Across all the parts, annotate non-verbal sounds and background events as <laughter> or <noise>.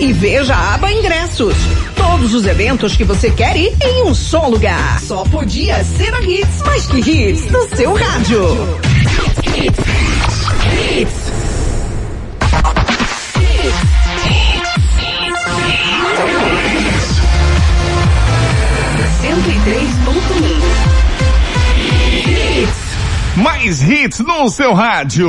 e veja a aba ingressos. Todos os eventos que você quer ir em um só lugar. Só podia ser a Hits, mais que Hits, no seu rádio. Hits. Hits. Mais hits no seu rádio.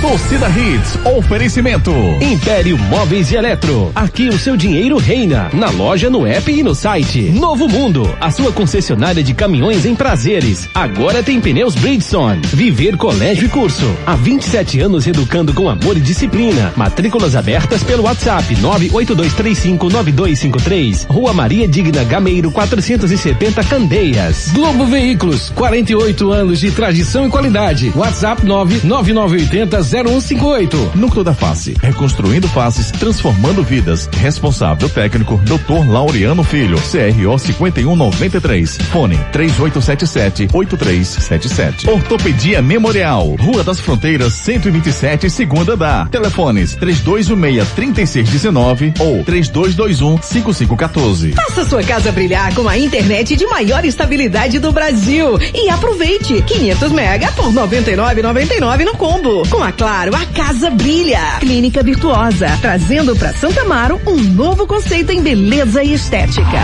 Torcida Hits, oferecimento. Império Móveis e Eletro. Aqui o seu dinheiro reina. Na loja, no app e no site. Novo Mundo, a sua concessionária de caminhões em prazeres. Agora tem pneus Bridgestone. Viver Colégio e Curso. Há 27 anos educando com amor e disciplina. Matrículas abertas pelo WhatsApp 982359253. Rua Maria Digna Gameiro 470 Candeias. Globo Veículos, 48 anos de tradição e qualidade. WhatsApp 99980 0158. Núcleo da Face, reconstruindo faces, transformando vidas. Responsável técnico, Dr. Laureano Filho, CRO 5193. Fone 3877-8377. Ortopedia Memorial, Rua das Fronteiras 127, segunda da. Telefones 3216-3619 ou 3221-5514. Faça sua casa brilhar com a internet de maior estabilidade do Brasil e aproveite 500 mega por 99,99 no combo. Com a Claro, a casa brilha. Clínica Virtuosa, trazendo para Santa Amaro um novo conceito em beleza e estética.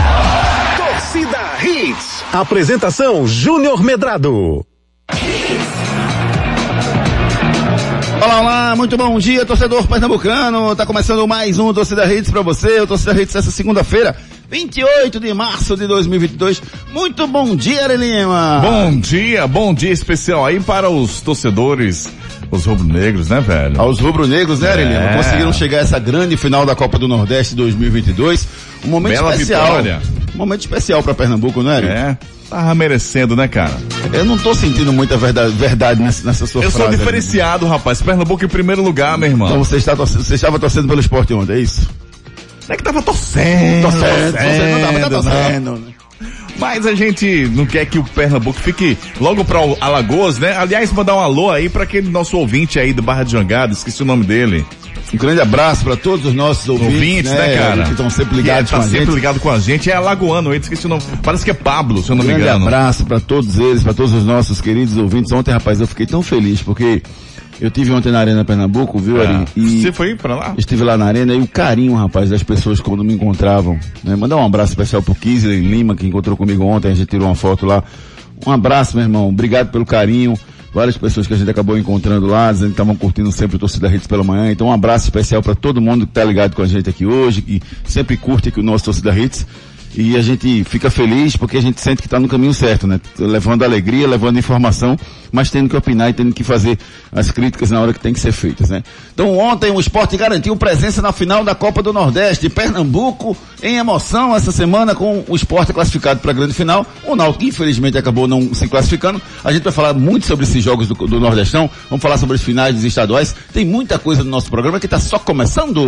Torcida Hits. Apresentação Júnior Medrado. Olá, olá, muito bom dia, torcedor pernambucano. Tá começando mais um Torcida Hits para você. O Torcida Hits essa segunda-feira, 28 de março de 2022. Muito bom dia, Arelima. Bom dia, bom dia especial aí para os torcedores os rubro-negros, né, velho? Aos rubro-negros, né, Arelino? É. Conseguiram chegar a essa grande final da Copa do Nordeste 2022. Um momento Bela especial. Vitória. Um momento especial para Pernambuco, não é, Arelino? É. Tava merecendo, né, cara? Eu não tô sentindo muita verdade, verdade nessa, nessa sua Eu frase. Eu sou diferenciado, rapaz. Pernambuco em primeiro lugar, meu irmão. Então você, está torcendo, você estava torcendo pelo esporte ontem, é isso? Não é que tava torcendo. Torcendo, torcendo, não tava, tá torcendo. Né? Mas a gente não quer que o Pernambuco fique logo para Alagoas, né? Aliás, mandar um alô aí para aquele nosso ouvinte aí do Barra de Jangada, esqueci o nome dele. Um grande abraço para todos os nossos ouvintes, ouvintes né, né, cara? Que estão sempre ligados é, tá com a sempre gente. ligado com a gente. É alagoano, ele esqueci o nome. Parece que é Pablo, se eu não um me engano. Um grande abraço para todos eles, para todos os nossos queridos ouvintes. Ontem, rapaz, eu fiquei tão feliz porque eu tive ontem na Arena Pernambuco, viu, Ari? É. E Você foi para lá? Estive lá na Arena e o carinho, rapaz, das pessoas quando me encontravam. Né? Mandar um abraço especial pro Kisley Lima, que encontrou comigo ontem, a gente tirou uma foto lá. Um abraço, meu irmão. Obrigado pelo carinho. Várias pessoas que a gente acabou encontrando lá, dizendo que estavam curtindo sempre o Torcida Redes pela manhã. Então um abraço especial para todo mundo que está ligado com a gente aqui hoje, que sempre curte aqui o nosso Torcida Redes e a gente fica feliz porque a gente sente que está no caminho certo, né? Levando alegria, levando informação, mas tendo que opinar e tendo que fazer as críticas na hora que tem que ser feitas, né? Então ontem o esporte garantiu presença na final da Copa do Nordeste, Pernambuco em emoção essa semana com o esporte classificado para a grande final. O Náutico infelizmente acabou não se classificando. A gente vai falar muito sobre esses jogos do, do Nordestão, vamos falar sobre os finais dos estaduais. Tem muita coisa no nosso programa que está só começando.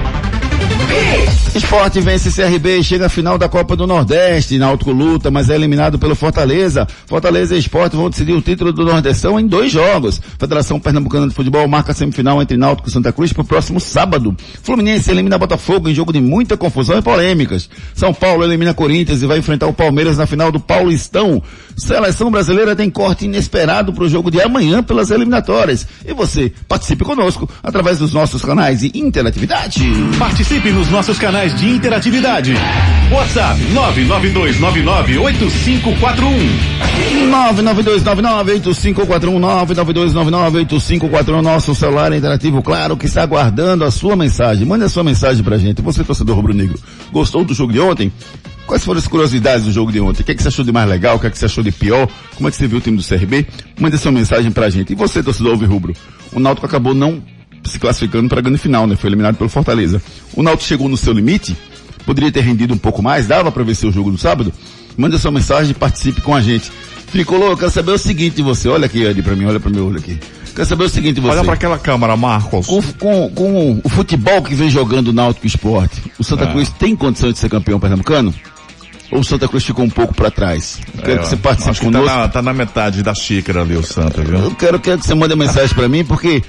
Esporte vence CRB e chega à final da Copa do Nordeste. Náutico luta, mas é eliminado pelo Fortaleza. Fortaleza e Esporte vão decidir o título do Nordestão em dois jogos. Federação Pernambucana de Futebol marca a semifinal entre Náutico e Santa Cruz para o próximo sábado. Fluminense elimina Botafogo em jogo de muita confusão e polêmicas. São Paulo elimina Corinthians e vai enfrentar o Palmeiras na final do Paulistão. Seleção brasileira tem corte inesperado para o jogo de amanhã pelas eliminatórias. E você participe conosco através dos nossos canais de interatividade. Participe nos nossos canais de interatividade. WhatsApp 992998541. 992998541 nosso celular interativo, claro que está aguardando a sua mensagem. Mande a sua mensagem pra gente. Você torcedor rubro-negro, gostou do jogo de ontem? Quais foram as curiosidades do jogo de ontem? O que, é que você achou de mais legal? O que, é que você achou de pior? Como é que você viu o time do CRB? Mande sua mensagem pra gente. E você, torcedor rubro? O Náutico acabou não se classificando para a grande final, né? Foi eliminado pelo Fortaleza. O Náutico chegou no seu limite, poderia ter rendido um pouco mais, dava para vencer o jogo do sábado. Manda sua mensagem e participe com a gente. Tricolor, eu quero saber o seguinte de você. Olha aqui, Ed, para mim, olha para meu olho aqui. Quero saber o seguinte, você. Olha pra aquela câmera, Marcos. Com, com, com o futebol que vem jogando o Náutico Esporte, o Santa É. Cruz tem condição de ser campeão pernambucano? Ou o Santa Cruz ficou um pouco para trás? Quero que você participe É, tá conosco. na, tá na metade da xícara ali o Santa, viu? Eu quero, quero que você mande uma mensagem para mim, porque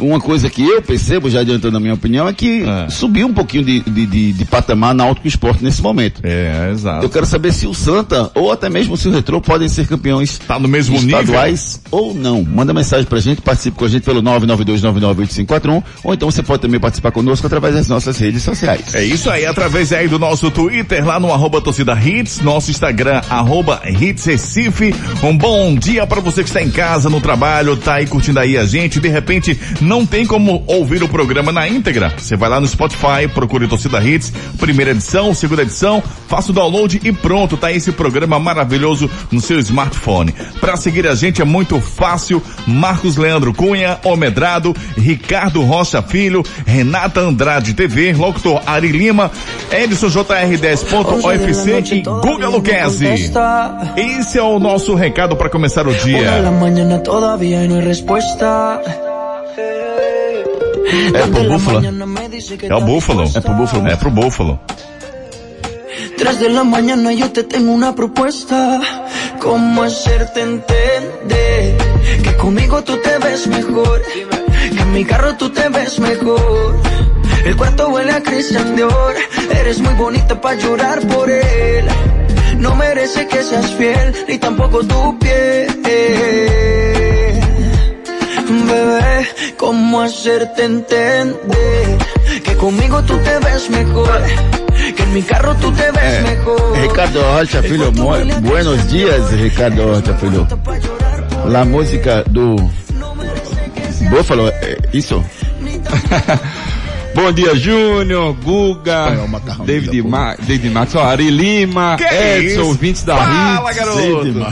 uma coisa que eu percebo, já adiantando a minha opinião, é que É. subiu um pouquinho de, de, de, de patamar Náutico Esporte nesse momento. É, exato. Eu quero saber se o Santa, ou até mesmo se o Retrô, podem ser campeões Tá no mesmo nível? estaduais ou não. Manda mensagem pra gente, participe com a gente pelo 992998541, ou então você pode também participar conosco através das nossas redes sociais. É isso aí, através aí do nosso Twitter, lá no arroba torcida hits, nosso Instagram, arroba hits Recife. Um bom dia para você que está em casa, no trabalho, tá aí curtindo aí a gente, de repente não tem como ouvir o programa na íntegra. Você vai lá no Spotify, procure torcida hits, primeira edição, segunda edição, faça o download e pronto, tá esse programa maravilhoso no seu smartphone. Para seguir a gente é muito fácil, Marcos Leandro Cunha, Omedrado, Ricardo Rocha Filho, Renata Andrade TV, locutor Ari Lima, Edson JR10.ofc e Guga Luquezzi. Esse é o nosso recado para começar o dia. <laughs> É pro Búfalo? É o Búfalo. É pro Búfalo. É pro Búfalo. Tres de la mañana yo te tengo una propuesta. ¿Cómo hacerte entender que conmigo tú te ves mejor? Que en mi carro tú te ves mejor. El cuarto huele a Christian Dior. Eres muy bonita para llorar por él. No merece que seas fiel, ni tampoco tu piel. Bebé, ¿cómo hacerte entender que conmigo tú te ves mejor? Que en mi carro tú te ves É, mejor. Ricardo Rocha Filho, buenos dias, Ricardo Rocha Filho. La música do Buffalo, é isso? Bom dia, Júnior, Guga, É David, da Ma David Max, ó, Ari Lima, Que Edson, isso? ouvintes da Fala, Hits. garoto.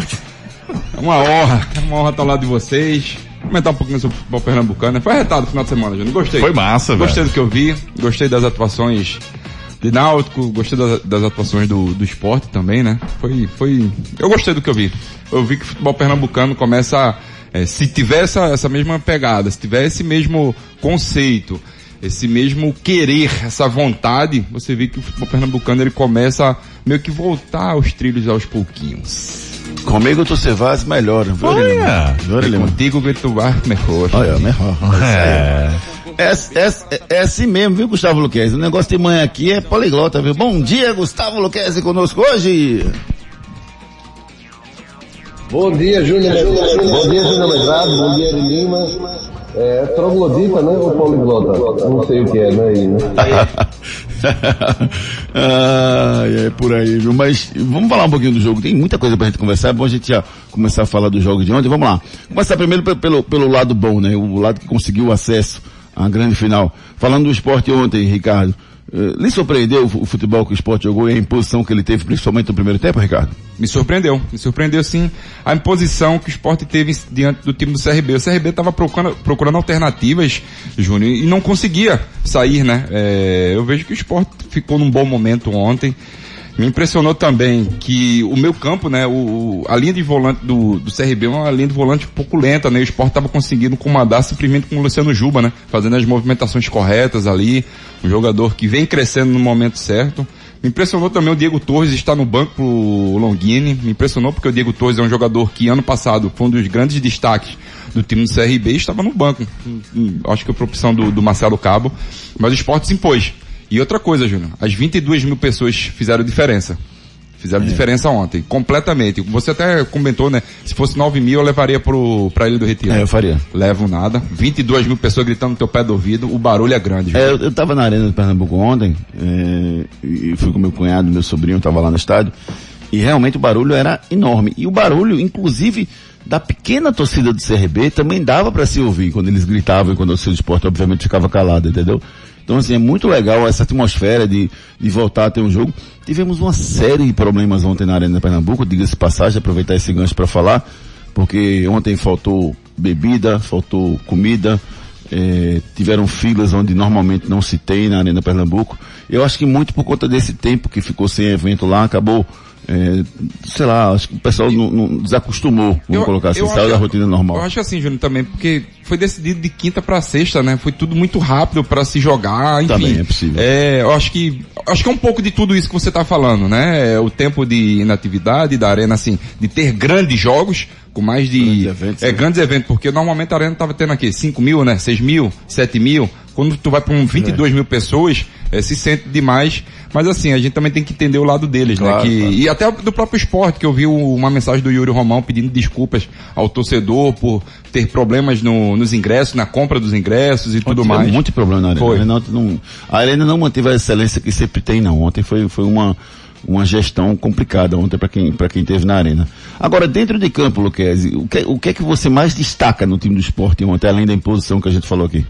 É uma honra, é uma honra estar ao lado de vocês. Comentar um pouquinho sobre o futebol pernambucano. né? Foi arretado no final de semana, Júnior. Gostei. Foi massa, velho. Gostei do que eu vi, gostei das atuações de Náutico, gostei das, das atuações do, do esporte também, né? Foi, foi, eu gostei do que eu vi. Eu vi que o futebol pernambucano começa, é, se tiver essa, essa mesma pegada, se tiver esse mesmo conceito, esse mesmo querer, essa vontade, você vê que o futebol pernambucano ele começa meio que voltar aos trilhos aos pouquinhos. Comigo tu se vas melhor, viu, Olha. Lima? Contigo que tu vai melhor. Olha, melhor. É. É, é, é assim mesmo, viu, Gustavo Luquezzi? O negócio de manhã aqui é poliglota, viu? Bom dia, Gustavo Luquezzi conosco hoje. Bom dia, Júnior. Bom dia, Júnior Medrado. Bom dia, Lima. É, troglodita, né? Ou poliglota? Não sei o que é, né? <laughs> Ai, é por aí, viu? Mas vamos falar um pouquinho do jogo. Tem muita coisa pra gente conversar. É bom a gente já começar a falar do jogo de ontem. Vamos lá. Começar primeiro pe- pelo, pelo lado bom, né? O lado que conseguiu acesso à grande final. Falando do esporte ontem, Ricardo. Eh, lhe surpreendeu o futebol que o esporte jogou e a imposição que ele teve, principalmente no primeiro tempo, Ricardo? Me surpreendeu, me surpreendeu sim a imposição que o esporte teve diante do time do CRB. O CRB estava procurando, procurando alternativas, Júnior, e não conseguia sair, né? É, eu vejo que o esporte ficou num bom momento ontem. Me impressionou também que o meu campo, né, o, a linha de volante do, do CRB é uma linha de volante um pouco lenta, né? O esporte estava conseguindo comandar simplesmente com o Luciano Juba, né? Fazendo as movimentações corretas ali. Um jogador que vem crescendo no momento certo. Me impressionou também o Diego Torres estar no banco pro Longini. Me impressionou porque o Diego Torres é um jogador que ano passado foi um dos grandes destaques do time do CRB e estava no banco. Hum, hum, Acho que foi por opção do, do Marcelo Cabo. Mas o esporte se impôs. E outra coisa, Júnior, as 22 mil pessoas fizeram diferença. Fizeram diferença ontem, completamente. Você até comentou, né? Se fosse 9 mil, eu levaria pro, pra Ilha do Retiro. É, eu faria. Levo nada. 22 mil pessoas gritando no teu pé do ouvido, o barulho é grande. É, eu, eu tava na Arena de Pernambuco ontem, é, e fui com meu cunhado, meu sobrinho, tava lá no estádio, e realmente o barulho era enorme. E o barulho, inclusive, da pequena torcida do CRB também dava para se ouvir quando eles gritavam e quando o seu esporte obviamente ficava calado, entendeu? Então assim, é muito legal essa atmosfera de, de voltar a ter um jogo. Tivemos uma série de problemas ontem na Arena de Pernambuco, diga-se passagem, aproveitar esse gancho para falar, porque ontem faltou bebida, faltou comida, eh, tiveram filas onde normalmente não se tem na Arena Pernambuco. Eu acho que muito por conta desse tempo que ficou sem evento lá, acabou é, sei lá, acho que o pessoal não, não desacostumou, vamos Eu- colocar assim, saiu da rotina normal. Eu acho assim, Júnior, também, porque foi decidido de quinta pra sexta, né? Foi tudo muito rápido pra se jogar, enfim. Também é possível. É, eu acho que, acho que é um pouco de tudo isso que você tá falando, né? É O tempo de inatividade da arena, assim, de ter grandes jogos, com mais de... Grandes eventos, é, né? grandes eventos, porque normalmente a arena tava tendo aqui 5 mil, né? 6 mil, 7 mil. Quando tu vai pra um 22 mil pessoas, é, se sente demais. Mas assim, a gente também tem que entender o lado deles, Claro, né? Que, claro. e até do próprio esporte, que eu vi uma mensagem do Yuri Romão pedindo desculpas ao torcedor por ter problemas no- nos ingressos, na compra dos ingressos e tudo Tivemos mais. de problema na arena. Foi. A arena, ontem não, a arena não manteve a excelência que sempre tem, não. Ontem foi, foi uma, uma gestão complicada ontem para quem, para quem teve na arena. Agora, dentro de campo, Luquezzi, o que, o que é que você mais destaca no time do esporte ontem, além da imposição que a gente falou aqui?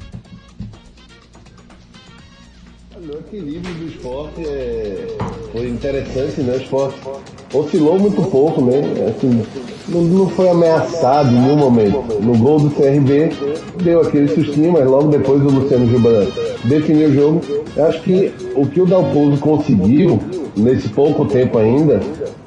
O equilíbrio do esporte é, foi interessante, né? O esporte oscilou muito pouco, né? Assim, não, não foi ameaçado em nenhum momento. No gol do CRB, deu aquele sustinho, mas logo depois o Luciano Juba definiu o jogo. Eu acho que o que o Dalpozo conseguiu, nesse pouco tempo ainda,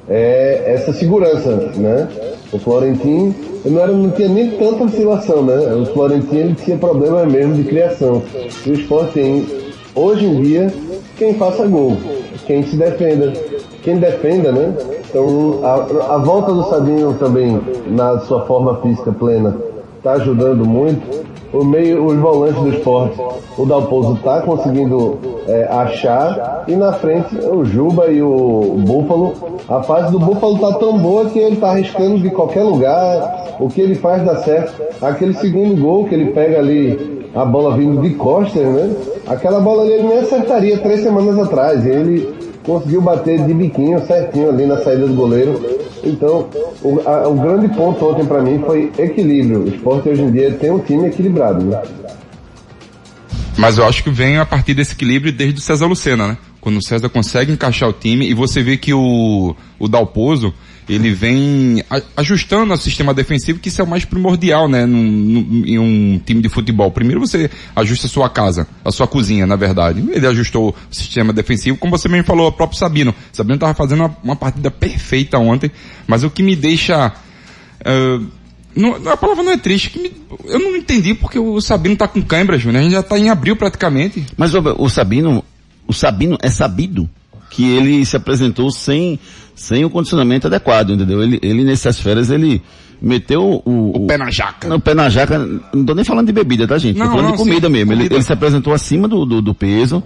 é essa segurança, né? O Florentino não, era, não tinha nem tanta oscilação, né? O Florentino ele tinha problema mesmo de criação. E o esporte tem hoje em dia, quem faça gol, quem se defenda, quem defenda, né? Então, a, a volta do Sabinho também, na sua forma física plena, está ajudando muito. O meio, os volantes do esporte, o Dalpozo está conseguindo é, achar. E na frente, o Juba e o Búfalo. A fase do Búfalo tá tão boa que ele tá arriscando de qualquer lugar. O que ele faz dá certo. Aquele segundo gol que ele pega ali a bola vindo de costas, né? Aquela bola ali ele nem acertaria três semanas atrás. Ele conseguiu bater de biquinho certinho ali na saída do goleiro. Então, o, a- o grande ponto ontem pra mim foi equilíbrio. O esporte hoje em dia tem um time equilibrado, né? Mas eu acho que vem a partir desse equilíbrio desde o César Lucena, né? Quando o César consegue encaixar o time e você vê que o, o Dalpozo, ele vem ajustando o sistema defensivo, que isso é o mais primordial, né? Num, num- em um time de futebol. Primeiro você ajusta a sua casa, a sua cozinha, na verdade. Ele ajustou o sistema defensivo, como você mesmo falou, o próprio Sabino. Sabino estava fazendo uma, uma partida perfeita ontem, mas o que me deixa... ah, não, a palavra não é triste, me- eu não entendi porque o Sabino tá com cãibra, Júnior. A gente já tá em abril praticamente. Mas o, o Sabino, o Sabino é sabido que ele se apresentou sem, sem o condicionamento adequado, entendeu? Ele, ele nessas férias, ele meteu o, O pé na jaca. Não, o pé na jaca, não tô nem falando de bebida, tá gente? Não, tô falando não, de comida sim, mesmo. Ele, comida. ele se apresentou acima do, do, do peso,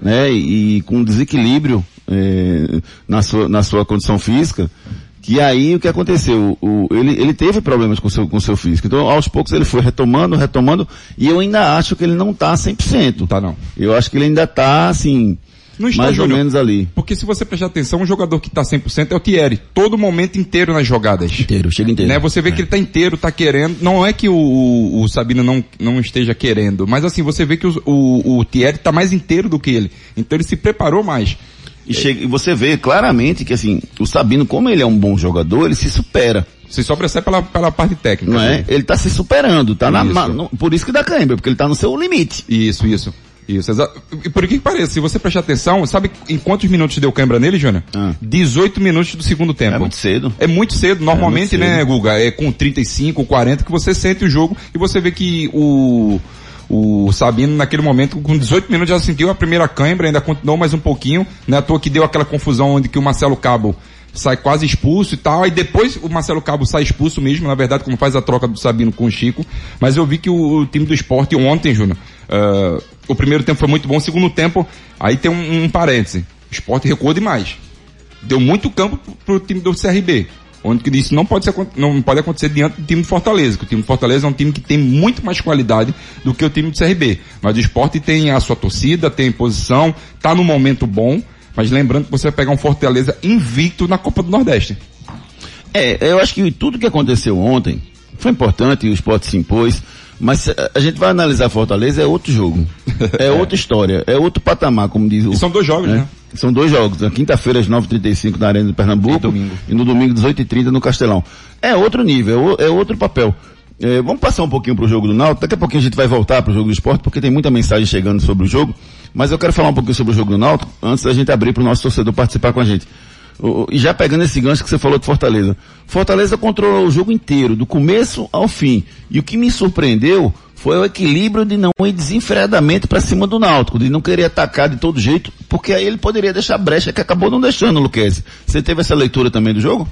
né? E, com desequilíbrio eh, na, sua, na sua condição física. Que aí o que aconteceu? O, ele, ele teve problemas com o seu, com o seu físico. Então, aos poucos ele foi retomando, retomando, e eu ainda acho que ele não tá 100%. Tá não. Eu acho que ele ainda tá, assim, Não está, mais ou Júnior. menos ali. Porque se você prestar atenção, um jogador que tá 100% é o Thierry. Todo momento inteiro nas jogadas. Inteiro, chega inteiro. Né? Você vê que ele tá inteiro, tá querendo. Não é que o, o, Sabino não, não esteja querendo, mas assim, você vê que o, o, o Thierry tá mais inteiro do que ele. Então ele se preparou mais. E, chega, e você vê claramente que, assim, o Sabino, como ele é um bom jogador, ele se supera. Se só percebe pela, pela parte técnica. Não é? Júnior. Ele tá se superando, tá na, Isso. no- por isso que dá cãibra, porque ele tá no seu limite. Isso, isso. Isso, e por que que pareça, se você prestar atenção, sabe em quantos minutos deu cãibra nele, Júnior? Ah. 18 minutos do segundo tempo. É muito cedo. É muito cedo. Normalmente, É muito cedo. né, Guga, é com 35, 40 que você sente o jogo e você vê que o, o Sabino naquele momento, com 18 minutos já sentiu a primeira cãibra, ainda continuou mais um pouquinho, né, à toa que deu aquela confusão onde que o Marcelo Cabo sai quase expulso e tal, aí depois o Marcelo Cabo sai expulso mesmo, na verdade, como faz a troca do Sabino com o Chico, mas eu vi que o, o time do esporte ontem, Júnior, ah, o primeiro tempo foi muito bom, o segundo tempo, aí tem um, um parêntese, o esporte recuou demais deu muito campo pro, pro time do CRB. Onde isso não pode, ser, não pode acontecer diante do time do Fortaleza, que o time do Fortaleza é um time que tem muito mais qualidade do que o time do CRB. Mas o esporte tem a sua torcida, tem posição, tá num momento bom, mas lembrando que você vai pegar um Fortaleza invicto na Copa do Nordeste. É, eu acho que tudo que aconteceu ontem foi importante, o esporte se impôs, mas a, a gente vai analisar Fortaleza, é outro jogo. É <laughs> outra história, é outro patamar, como diz o... E são dois jogos, né? São dois jogos, na quinta-feira às 9h35 na Arena de Pernambuco E e no domingo às 18h30 no Castelão. É outro nível, é, é outro papel. É, vamos passar um pouquinho pro jogo do Náutico, daqui a pouquinho a gente vai voltar pro jogo do esporte, porque tem muita mensagem chegando sobre o jogo, mas eu quero falar um pouquinho sobre o jogo do Náutico, antes da gente abrir pro nosso torcedor participar com a gente. O- o- E já pegando esse gancho que você falou de Fortaleza. Fortaleza controlou o jogo inteiro, do começo ao fim. E o que me surpreendeu foi o equilíbrio de não ir desenfreadamente para cima do Náutico, de não querer atacar de todo jeito, porque aí ele poderia deixar brecha que acabou não deixando, Luquezzi. Você teve essa leitura também do jogo?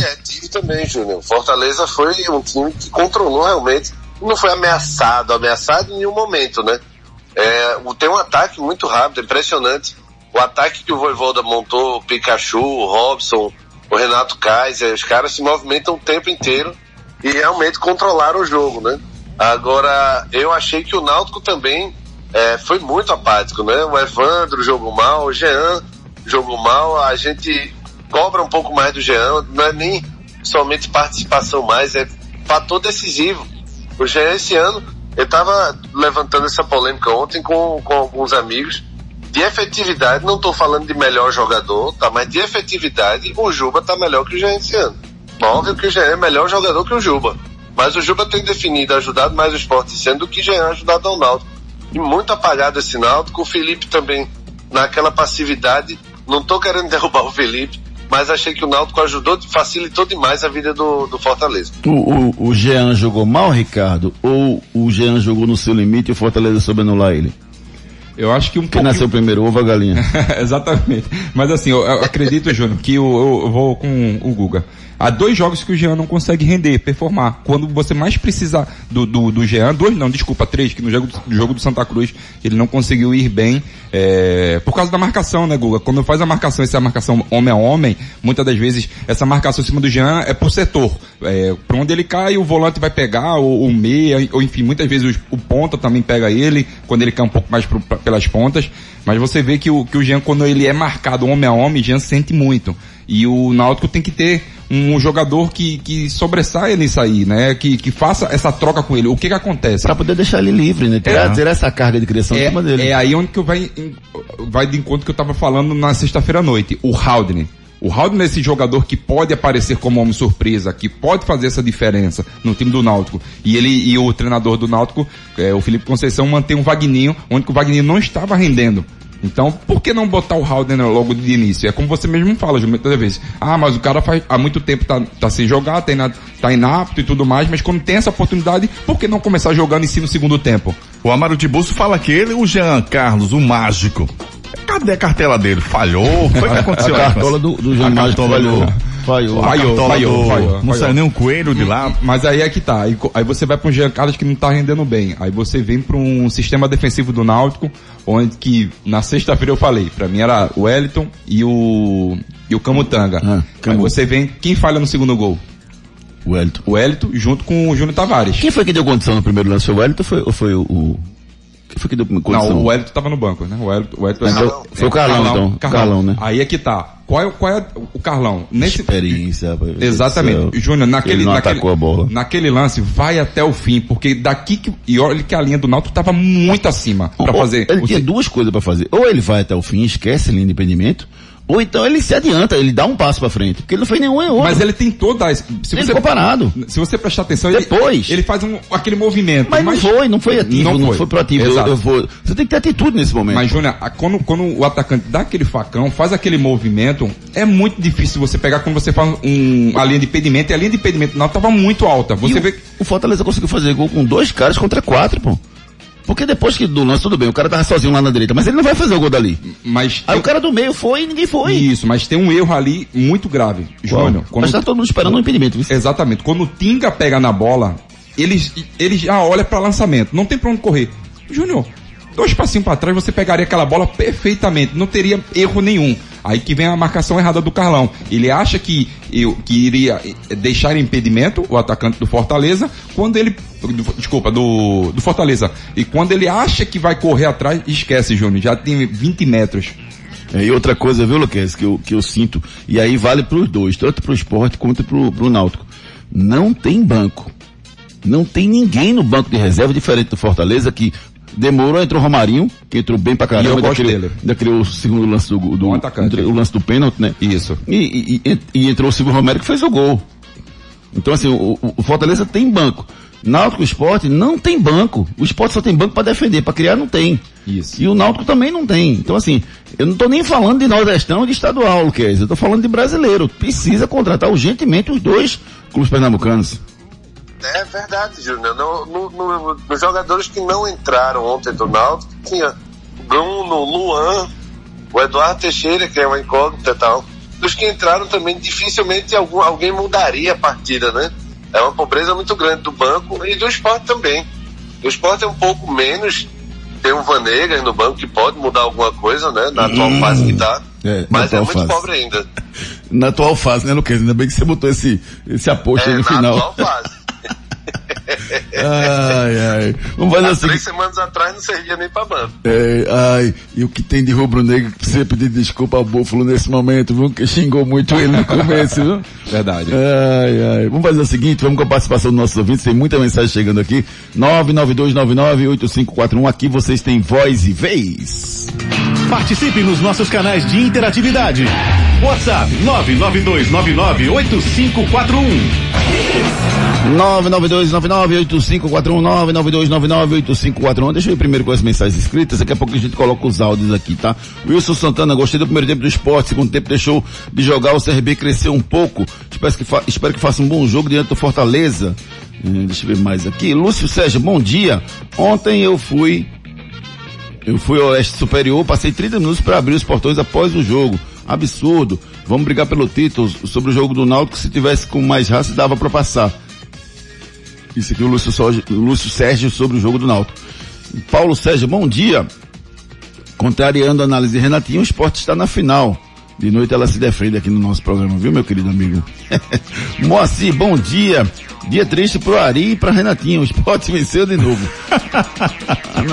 É, tive também, Júnior. Fortaleza foi um time que controlou realmente. Não foi ameaçado, ameaçado em nenhum momento, né? É, tem um ataque muito rápido, impressionante. O ataque que o Voivoda montou, o Pikachu, o Robson, o Renato Kaiser, os caras se movimentam o tempo inteiro e realmente controlaram o jogo, né? Agora, eu achei que o Náutico também é, foi muito apático, né? O Evandro jogou mal, o Jean jogou mal, a gente cobra um pouco mais do Jean, não é nem somente participação mais, é fator decisivo. O Jean esse ano, eu estava levantando essa polêmica ontem com, com alguns amigos, de efetividade, não estou falando de melhor jogador, tá? Mas de efetividade, o Juba tá melhor que o Jean esse ano. Óbvio que o Jean é melhor jogador que o Juba. Mas o Juba tem definido, ajudado mais o esporte sendo do que o Jean ajudado ao Náutico. E muito apagado esse Náutico. O Felipe também, naquela passividade, não tô querendo <laughs> derrubar o Felipe, mas achei que o Náutico ajudou, facilitou demais a vida do, do Fortaleza. O, o, o Jean jogou mal, Ricardo? Ou o Jean jogou no seu limite e o Fortaleza soube anular ele? Eu acho que um Quem pouquinho... nasceu primeiro, ovo ou a galinha? <laughs> Exatamente. Mas assim, eu, eu acredito, Júnior, que eu, eu- eu vou com o Guga. Há dois jogos que o Jean não consegue render, performar. Quando você mais precisa do, do, do Jean, dois não, desculpa, três, que no jogo, do jogo do Santa Cruz ele não conseguiu ir bem, é, por causa da marcação, né, Guga? Quando faz a marcação, essa marcação homem a homem, muitas das vezes essa marcação em cima do Jean é por setor. É, por onde ele cai, o volante vai pegar, ou o meia, ou enfim, muitas vezes o, o ponta também pega ele, quando ele cai um pouco mais pro- pra- pelas pontas. Mas você vê que o, que o Jean, quando ele é marcado homem a homem, Jean sente muito. E o Náutico tem que ter um jogador que, que sobressaia nisso aí, né? Que, que faça essa troca com ele. O que que acontece? Pra poder deixar ele livre, né? Tirar, É. tirar essa carga de criação em É, cima dele. é aí onde que eu vai, em- vai de encontro que eu tava falando na sexta-feira à noite. O Haldane. O Haldane é esse jogador que pode aparecer como homem surpresa, que pode fazer essa diferença no time do Náutico. E ele e o treinador do Náutico, é, o Felipe Conceição, mantém um Vagninho, onde que o Vagninho não estava rendendo. Então, por que não botar o Haldane logo de início? É como você mesmo fala, Ju, muitas vezes. Ah, mas o cara faz, há muito tempo tá, tá sem jogar, tá, ina, tá inapto e tudo mais, mas quando tem essa oportunidade, por que não começar jogando em si no segundo tempo? O Amaro Tiburcio fala que ele, o Jean Carlos, o mágico. Cadê a cartela dele? Falhou? Foi o que <laughs> aconteceu? A cartola do, do Jean A Mágico falhou. Do- Falhou. A Falhou, Não saiu nem um coelho de lá. Mas aí é que tá. Aí, aí você vai para um Jean Carlos que não tá rendendo bem. Aí você vem para um sistema defensivo do Náutico, onde que na sexta-feira eu falei, para mim era o Wellington e o e o Camutanga. Ah, aí Camu. você vem, quem falha no segundo gol? O Wellington. O Wellington junto com o Júnior Tavares. Quem foi que deu condição no primeiro lance? Foi o Wellington ou foi, ou foi o, o... Foi que deu condição? Não, o Wellington tava no banco, né? O Wellington, o Wellington Então, foi o Carlão, então. Carlão, né? Aí é que tá. Qual é, qual é o Carlão? Nesse, Experiência. Exatamente. Júnior, naquele, Ele não naquele, naquele lance, vai até o fim, porque daqui que, e olha que a linha do Náutico tava muito acima Ou- fazer. Ele tinha duas coisas pra fazer. Ou ele vai até o fim, esquece a linha de impedimento, ou então ele se adianta, ele dá um passo pra frente. Porque ele não fez nenhum outro. Mas ele tentou dar, se Ele você, ficou parado. se você prestar atenção, ele- Depois. ele, faz um, aquele movimento. Mas, não foi, não foi ativo, não, foi, proativo. Eu, eu vou, você tem que ter atitude nesse momento. Mas, Júnior, quando, quando o atacante dá aquele facão, faz aquele movimento, é muito difícil você pegar quando você faz um, a linha de impedimento, e a linha de impedimento não estava muito alta. E Você o, vê o Fortaleza conseguiu fazer gol com dois caras contra quatro, pô. Porque depois que do lance, tudo bem, o cara tava sozinho lá na direita, mas ele não vai fazer o gol dali. mas Aí o cara do meio foi e ninguém foi. Isso, mas tem um erro ali muito grave. Júnior, Mas tá todo mundo esperando um impedimento. viu? Exatamente. Quando o Tinga pega na bola, ele, ele já olha para lançamento. Não tem pra onde correr. Júnior, dois passinhos para trás, você pegaria aquela bola perfeitamente. Não teria erro nenhum. Aí que vem a marcação errada do Carlão. Ele acha que, eu, que iria eh, deixar impedimento, o atacante do Fortaleza, quando ele. desculpa, do, do Fortaleza. E quando ele acha que vai correr atrás, esquece, Júnior. Já tem 20 metros. É, e outra coisa, viu, Luquez, que eu, que eu sinto, e aí vale pros dois, tanto pro esporte quanto pro, pro náutico. Não tem banco. Não tem ninguém no banco de reserva, diferente do Fortaleza, que demorou, entrou o Romarinho, que entrou bem pra caramba. E eu gosto criou- dele. O segundo lance do, do Bom atacante. o lance do pênalti, né? Isso. E, e- e- entrou o Silvio Romero que fez o gol. Então, assim, o, o- Fortaleza tem banco. Náutico Esporte não tem banco. O esporte só tem banco para defender, para criar não tem. Isso. E o Náutico também não tem. Então, assim, eu não tô nem falando de Nordestão e de estadual, Luquez. Eu tô falando de brasileiro. Precisa contratar urgentemente os dois clubes pernambucanos. É verdade, Júnior. No, no, no, nos jogadores que não entraram ontem do Náutico, tinha Bruno, Luan, o Eduardo Teixeira, que é uma incógnita e tal. Dos que entraram também, dificilmente algum, alguém mudaria a partida, né? É uma pobreza muito grande do banco e do esporte também. O esporte é um pouco menos, tem um Vanegas no banco que pode mudar alguma coisa, né? Na atual Hum. fase que tá. É, na mas é muito fase. pobre ainda. <laughs> Na atual fase, né, Luquez? Ainda bem que você botou esse, esse aposto aí É, no na final. atual fase. Ai, ai. Vamos fazer Há o seguinte. três semanas atrás não servia nem pra banco. É, ai, e o que tem de rubro-negro que precisa pedir desculpa ao Búfalo nesse momento, viu? Que xingou muito ele no começo, viu? Verdade. Ai, ai. Vamos fazer o seguinte, vamos com a participação dos nossos ouvintes, tem muita mensagem chegando aqui. 992998541, aqui vocês têm voz e vez. Participe nos nossos canais de interatividade. WhatsApp 992998541. 992998541, Deixa eu ir primeiro com as mensagens escritas, daqui a pouco a gente coloca os áudios aqui, tá? Wilson Santana, gostei do primeiro tempo do esporte, segundo tempo deixou de jogar, o CRB cresceu um pouco, espero que, fa- espero que faça um bom jogo diante do Fortaleza. Hum, deixa eu ver mais aqui. Lúcio Sérgio, bom dia. Ontem eu fui eu fui ao Oeste Superior, passei 30 minutos para abrir os portões após o jogo. Absurdo. Vamos brigar pelo título sobre o jogo do Náutico. Se tivesse com mais raça, dava para passar. Isso aqui é o Lúcio, o Lúcio Sérgio sobre o jogo do Náutico. Paulo Sérgio, bom dia. Contrariando a análise de Renatinho, o esporte está na final. De noite ela se defende aqui no nosso programa, viu, meu querido amigo? <laughs> Moacir, bom dia. Dia triste pro Ari e pra Renatinho. O esporte venceu de novo. <laughs> Ari,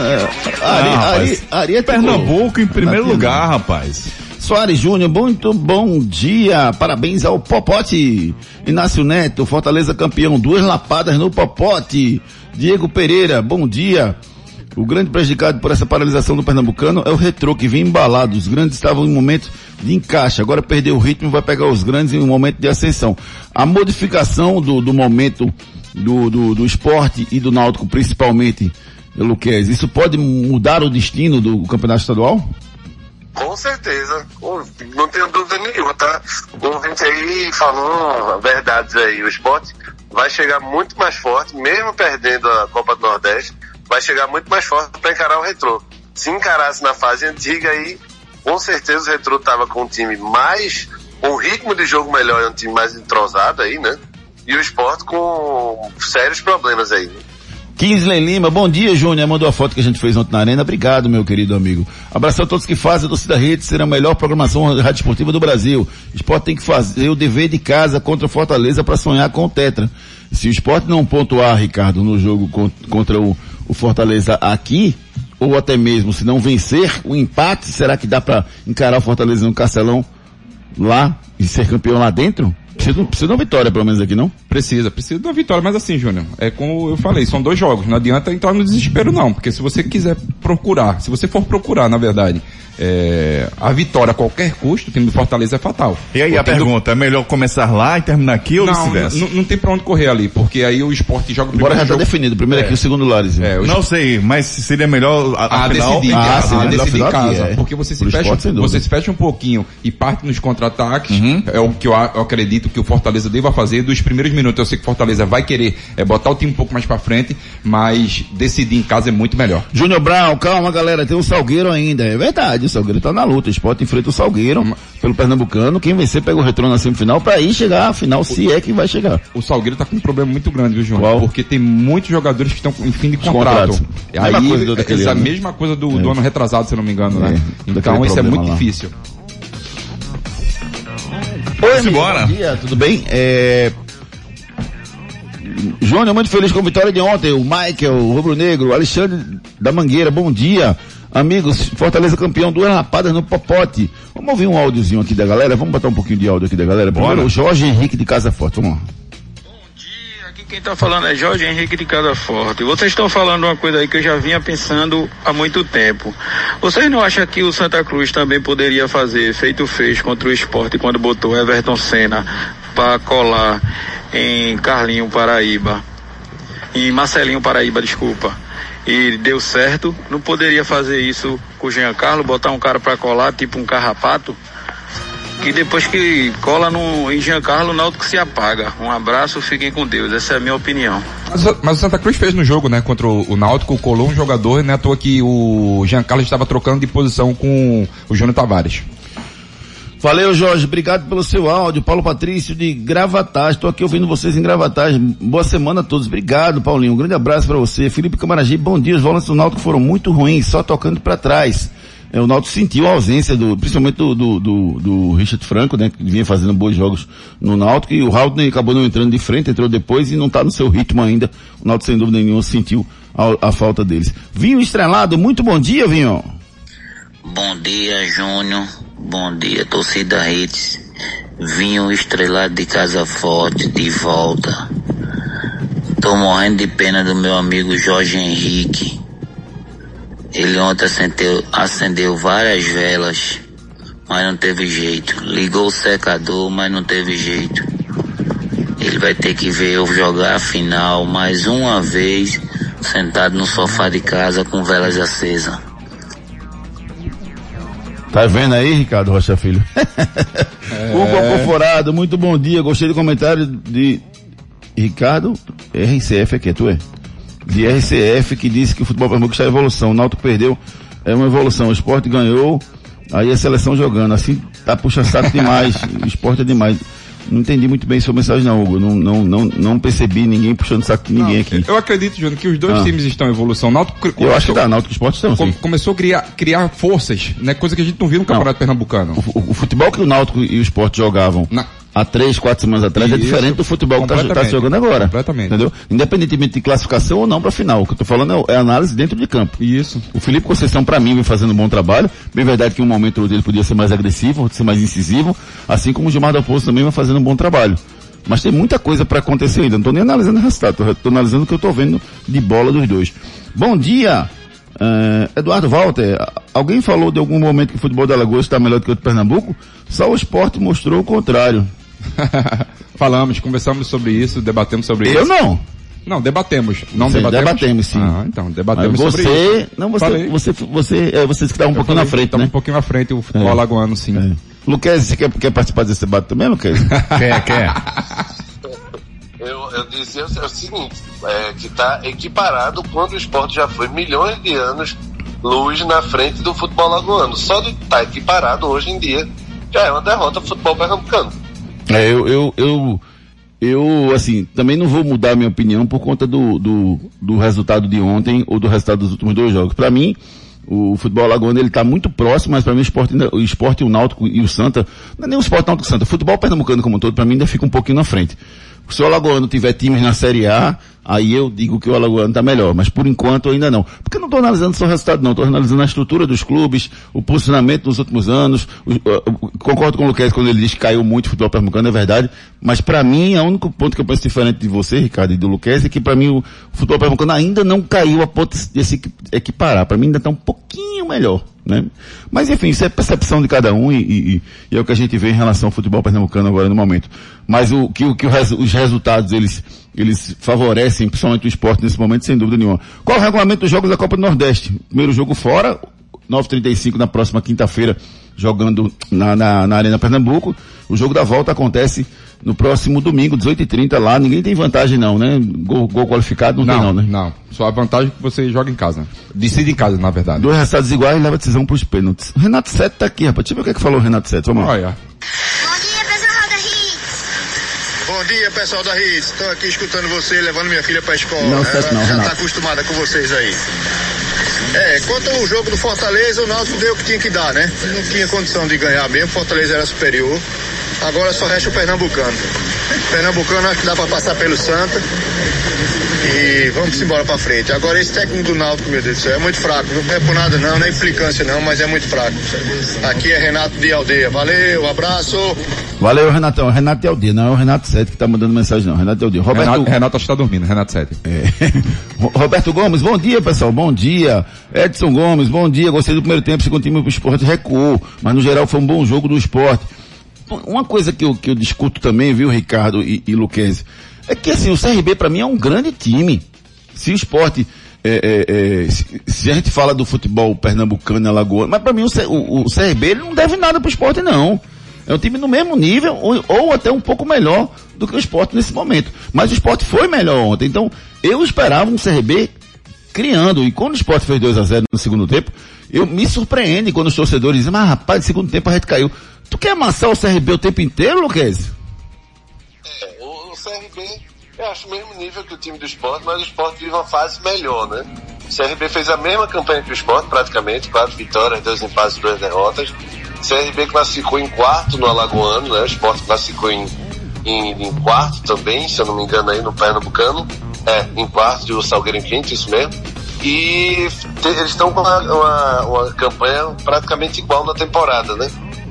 Ah, Ari, rapaz. Ari é. Pernambuco em primeiro Renatinho. lugar, rapaz. Soares Júnior, muito bom dia, parabéns ao Popote. Inácio Neto, Fortaleza campeão, duas lapadas no Popote. Diego Pereira, bom dia. O grande prejudicado por essa paralisação do Pernambucano é o retrô que vem embalado. Os grandes estavam em momento de encaixe, agora perdeu o ritmo vai pegar os grandes em um momento de ascensão. A modificação do, do momento do, do, do esporte e do náutico, principalmente, Luquez, isso pode mudar o destino do campeonato estadual? Com certeza, não tenho dúvida nenhuma, tá? O gente aí falou verdades aí, o esporte vai chegar muito mais forte, mesmo perdendo a Copa do Nordeste, vai chegar muito mais forte para encarar o retrô. Se encarasse na fase antiga aí, com certeza o retrô tava com um time mais, um ritmo de jogo melhor, um time mais entrosado aí, né? E o esporte com sérios problemas aí. Kinsley Lima, bom dia, Júnior. Mandou a foto que a gente fez ontem na arena. Obrigado, meu querido amigo. Abraço a todos que fazem a torcida rede ser a melhor programação rádio esportiva do Brasil. O esporte tem que fazer o dever de casa contra o Fortaleza para sonhar com o Tetra. Se o esporte não pontuar, Ricardo, no jogo con- contra o, o Fortaleza aqui, ou até mesmo se não vencer o empate, será que dá para encarar o Fortaleza no Castelão lá e ser campeão lá dentro? Precisa, precisa de uma vitória, pelo menos aqui, não? Precisa, precisa de uma vitória, mas assim, Júnior, é como eu falei, são dois jogos, não adianta entrar no desespero não, porque se você quiser procurar, se você for procurar, na verdade, é, a vitória a qualquer custo, o time do Fortaleza é fatal. E aí O a time do- pergunta, é melhor começar lá e terminar aqui ou Não, vice-versa? não, não tem pra onde correr ali, porque aí o esporte joga o primeiro já está jogo. definido. Primeiro aqui, o segundo Lares. É, o Não sei, mas seria melhor a, a final decidir, Ah, sim, a né? decidir em casa, é. porque você se Pro fecha, esporte, você se fecha um pouquinho e parte nos contra-ataques, Uhum. é o que eu, a- eu acredito que o Fortaleza deva fazer dos primeiros minutos. Eu sei que o Fortaleza vai querer é, botar o time um pouco mais pra frente, mas decidir em casa é muito melhor. Júnior Brown, calma galera, tem o Salgueiro ainda. É verdade, o Salgueiro tá na luta. O Sport enfrenta o Salgueiro pelo Pernambucano. Quem vencer pega o retorno na semifinal pra ir chegar à final, se é que vai chegar. O Salgueiro tá com um problema muito grande, viu, João? Qual? Porque tem muitos jogadores que estão em fim de Os contrato. contratos. E Mesma Aí, coisa do daquele essa ano, né? mesma coisa do, É. do ano retrasado, se eu não me engano, né? É, Então daquele isso é muito lá. difícil. Oi, Vamos embora. Bom dia, tudo bem? É... Júnior, muito feliz com a vitória de ontem. O Michael, o Rubro Negro, o Alexandre da Mangueira, bom dia. Amigos, Fortaleza campeão, duas lapadas no popote. Vamos ouvir um áudiozinho aqui da galera? Vamos botar um pouquinho de áudio aqui da galera? Primeiro, Bora. o Jorge Henrique de Casa Forte, vamos lá. Aqui quem está falando é Jorge Henrique de Casa Forte. Vocês estão falando uma coisa aí que eu já vinha pensando há muito tempo. Vocês não acham que o Santa Cruz também poderia fazer, feito fez contra o esporte quando botou Everton Senna para colar em Carlinho Paraíba, em Marcelinho Paraíba, desculpa. e deu certo, não poderia fazer isso com o Jean Carlos, botar um cara para colar, tipo um carrapato, que depois que cola no, em Jean Carlos, o Náutico se apaga. Um abraço, fiquem com Deus, essa é a minha opinião. Mas, mas o Santa Cruz fez no jogo, né, contra o, o Náutico, colou um jogador e não é à toa que o Jean Carlos estava trocando de posição com o Júnior Tavares. Valeu, Jorge. Obrigado pelo seu áudio. Paulo Patrício de Gravatar. Estou aqui ouvindo vocês em Gravatar. Boa semana a todos. Obrigado, Paulinho. Um grande abraço para você. Felipe Camaragibe, bom dia. Os volantes do Náutico foram muito ruins, só tocando para trás. É, o Náutico sentiu a ausência do, principalmente do, do, do, do Richard Franco, né, que vinha fazendo bons jogos no Náutico, e o Haldner acabou não entrando de frente, entrou depois e não está no seu ritmo ainda. O Náutico, sem dúvida nenhuma, sentiu a, a falta deles. Vinho Estrelado, muito bom dia, Vinho. Bom dia, Júnior. Bom dia, torcida Hits. Vinho estrelado de Casa Forte de volta. Tô morrendo de pena do meu amigo Jorge Henrique. Ele ontem acendeu, acendeu várias velas, mas não teve jeito. Ligou o secador, mas não teve jeito. Ele vai ter que ver eu jogar a final mais uma vez, sentado no sofá de casa com velas acesas. Tá vendo aí, Ricardo Rocha Filho? <laughs> É. Hugo Apoforado, muito bom dia. Gostei do comentário de Ricardo RCF aqui, tu é? De RCF que disse que o futebol pernambuco está em evolução. O Náutico perdeu, é uma evolução. O esporte ganhou, aí a seleção jogando. Assim tá puxa saco demais. <laughs> o esporte é demais. Não entendi muito bem sua mensagem não, Hugo. Não, não, não, não percebi ninguém puxando saco de ninguém aqui. Eu acredito, Júnior, que os dois ah. times estão em evolução. Náutico, eu acho que tá, Náutico Esporte estão, sim. Começou a criar, criar forças, né? Coisa que a gente não viu no Campeonato não. Pernambucano. O, o, o, futebol que o Náutico e o Esporte jogavam na há três, quatro semanas atrás é é diferente do futebol que está tá jogando agora. Completamente. Entendeu? Independentemente de classificação ou não para final. O que eu tô falando é, é, análise dentro de campo. Isso. O Felipe Conceição, para mim, vem fazendo um bom trabalho. Bem verdade que em um momento dele podia ser mais agressivo, ser mais incisivo, assim como o Gilmar da Poço também vai fazendo um bom trabalho. Mas tem muita coisa para acontecer ainda. Não estou nem analisando o resultado, estou analisando o que eu estou vendo de bola dos dois. Bom dia, uh, Eduardo Walter. Alguém falou de algum momento que o futebol da Lagoa está melhor do que o de Pernambuco? Só o esporte mostrou o contrário. <laughs> Falamos, conversamos sobre isso, debatemos sobre eu isso. Eu não. Não, debatemos. Não debatemos? Debatemos, sim. Ah, então, debatemos Mas você, sobre isso. Não, você, falei. você, você, é, você que estava um pouquinho falei, na frente, né? um pouquinho na frente, o futebol é. alagoano, sim. É. Luquez, você quer, quer participar desse debate também, Luquez? <laughs> quer, quer. Eu, eu dizia o seguinte, é, que está equiparado quando o esporte já foi milhões de anos luz na frente do futebol lagoano. Só de estar tá equiparado hoje em dia já é uma derrota pro futebol pernambucano. É, eu, eu, eu, eu, assim, também não vou mudar minha opinião por conta do, do, do resultado de ontem ou do resultado dos últimos dois jogos. Para mim, o futebol alagoano ele está muito próximo, mas para mim o esporte, o esporte, o náutico e o Santa, não é nem o esporte náutico e Santa, o futebol pernambucano como um todo, para mim ainda fica um pouquinho na frente. Se o Alagoano tiver times na Série A, aí eu digo que o Alagoano está melhor, mas por enquanto ainda não. Porque eu não estou analisando só o resultado não, estou analisando a estrutura dos clubes, o posicionamento nos últimos anos, o, o, concordo com o Luquez quando ele diz que caiu muito o futebol pernambucano, é verdade, mas para mim, o único ponto que eu penso diferente de você, Ricardo, e do Luquez, é que para mim o futebol pernambucano ainda não caiu a ponto de se equiparar, para mim ainda está um pouquinho melhor. Né? Mas enfim, isso é percepção de cada um e, e, e, é o que a gente vê em relação ao futebol pernambucano agora no momento. Mas o que, o, que os resultados eles, eles favorecem, principalmente o esporte nesse momento, sem dúvida nenhuma. Qual o regulamento dos jogos da Copa do Nordeste? Primeiro jogo fora, 9h35 na próxima quinta-feira, jogando na, na, na Arena Pernambuco. O jogo da volta acontece no próximo domingo, 18h30 lá. Ninguém tem vantagem não, né? Gol, gol qualificado não, não, tem não, né? Não, só a vantagem é que você joga em casa. Decide em casa, na verdade. Dois resultados iguais e leva a decisão pros pênaltis. O Renato Sete tá aqui, rapaz. Deixa eu ver o que, é que falou o Renato Sete. Vamos lá. Olha. Bom dia, pessoal da Hits. Estou aqui escutando você, levando minha filha para a escola. Não, certo não, já está acostumada com vocês aí. É, quanto ao jogo do Fortaleza, o Náutico deu o que tinha que dar, né? Não tinha condição de ganhar mesmo, o Fortaleza era superior. Agora só resta o Pernambucano. Pernambucano acho que dá para passar pelo Santa. E vamos embora para frente. Agora esse técnico do Náutico, meu Deus do céu, é muito fraco. Não é por nada não, não é implicância não, mas é muito fraco. Aqui é Renato de Aldeia. Valeu, abraço. Valeu, Renatão. Renato de Aldeia, não é o Renato Sete que tá mandando mensagem não. Renato de Aldeia. Roberto... Renato, Renato acho que tá dormindo, Renato Sete. É. <laughs> Roberto Gomes, bom dia, pessoal. Bom dia. Edson Gomes, bom dia. Gostei do primeiro tempo, segundo time o esporte recuou. Mas no geral foi um bom jogo do esporte uma coisa que eu, que eu discuto também, viu, Ricardo e, e Luquense, é que assim, o CRB para mim é um grande time. Se o esporte é, é, é, se, se a gente fala do futebol pernambucano e alagoano, mas para mim o, o, o CRB não deve nada pro esporte não. É um time no mesmo nível ou, ou até um pouco melhor do que o esporte nesse momento. Mas o esporte foi melhor ontem. Então eu esperava um CRB criando. E quando o esporte fez 2 a 0 no segundo tempo, eu me surpreende quando os torcedores dizem, mas rapaz, no segundo tempo a gente caiu. Tu quer amassar o CRB o tempo inteiro, Luquez? É, CRB, eu acho o mesmo nível que o time do esporte, mas o esporte vive uma fase melhor, né? O CRB fez a mesma campanha que o esporte, praticamente, quatro vitórias, dois empates duas derrotas. O CRB classificou em quarto no Alagoano, né? O esporte classificou em, em, em quarto também, se eu não me engano, aí no Pernambucano. É, em quarto e o Salgueiro em quinto, isso mesmo. E te- eles estão com uma, uma, uma campanha praticamente igual na temporada, né?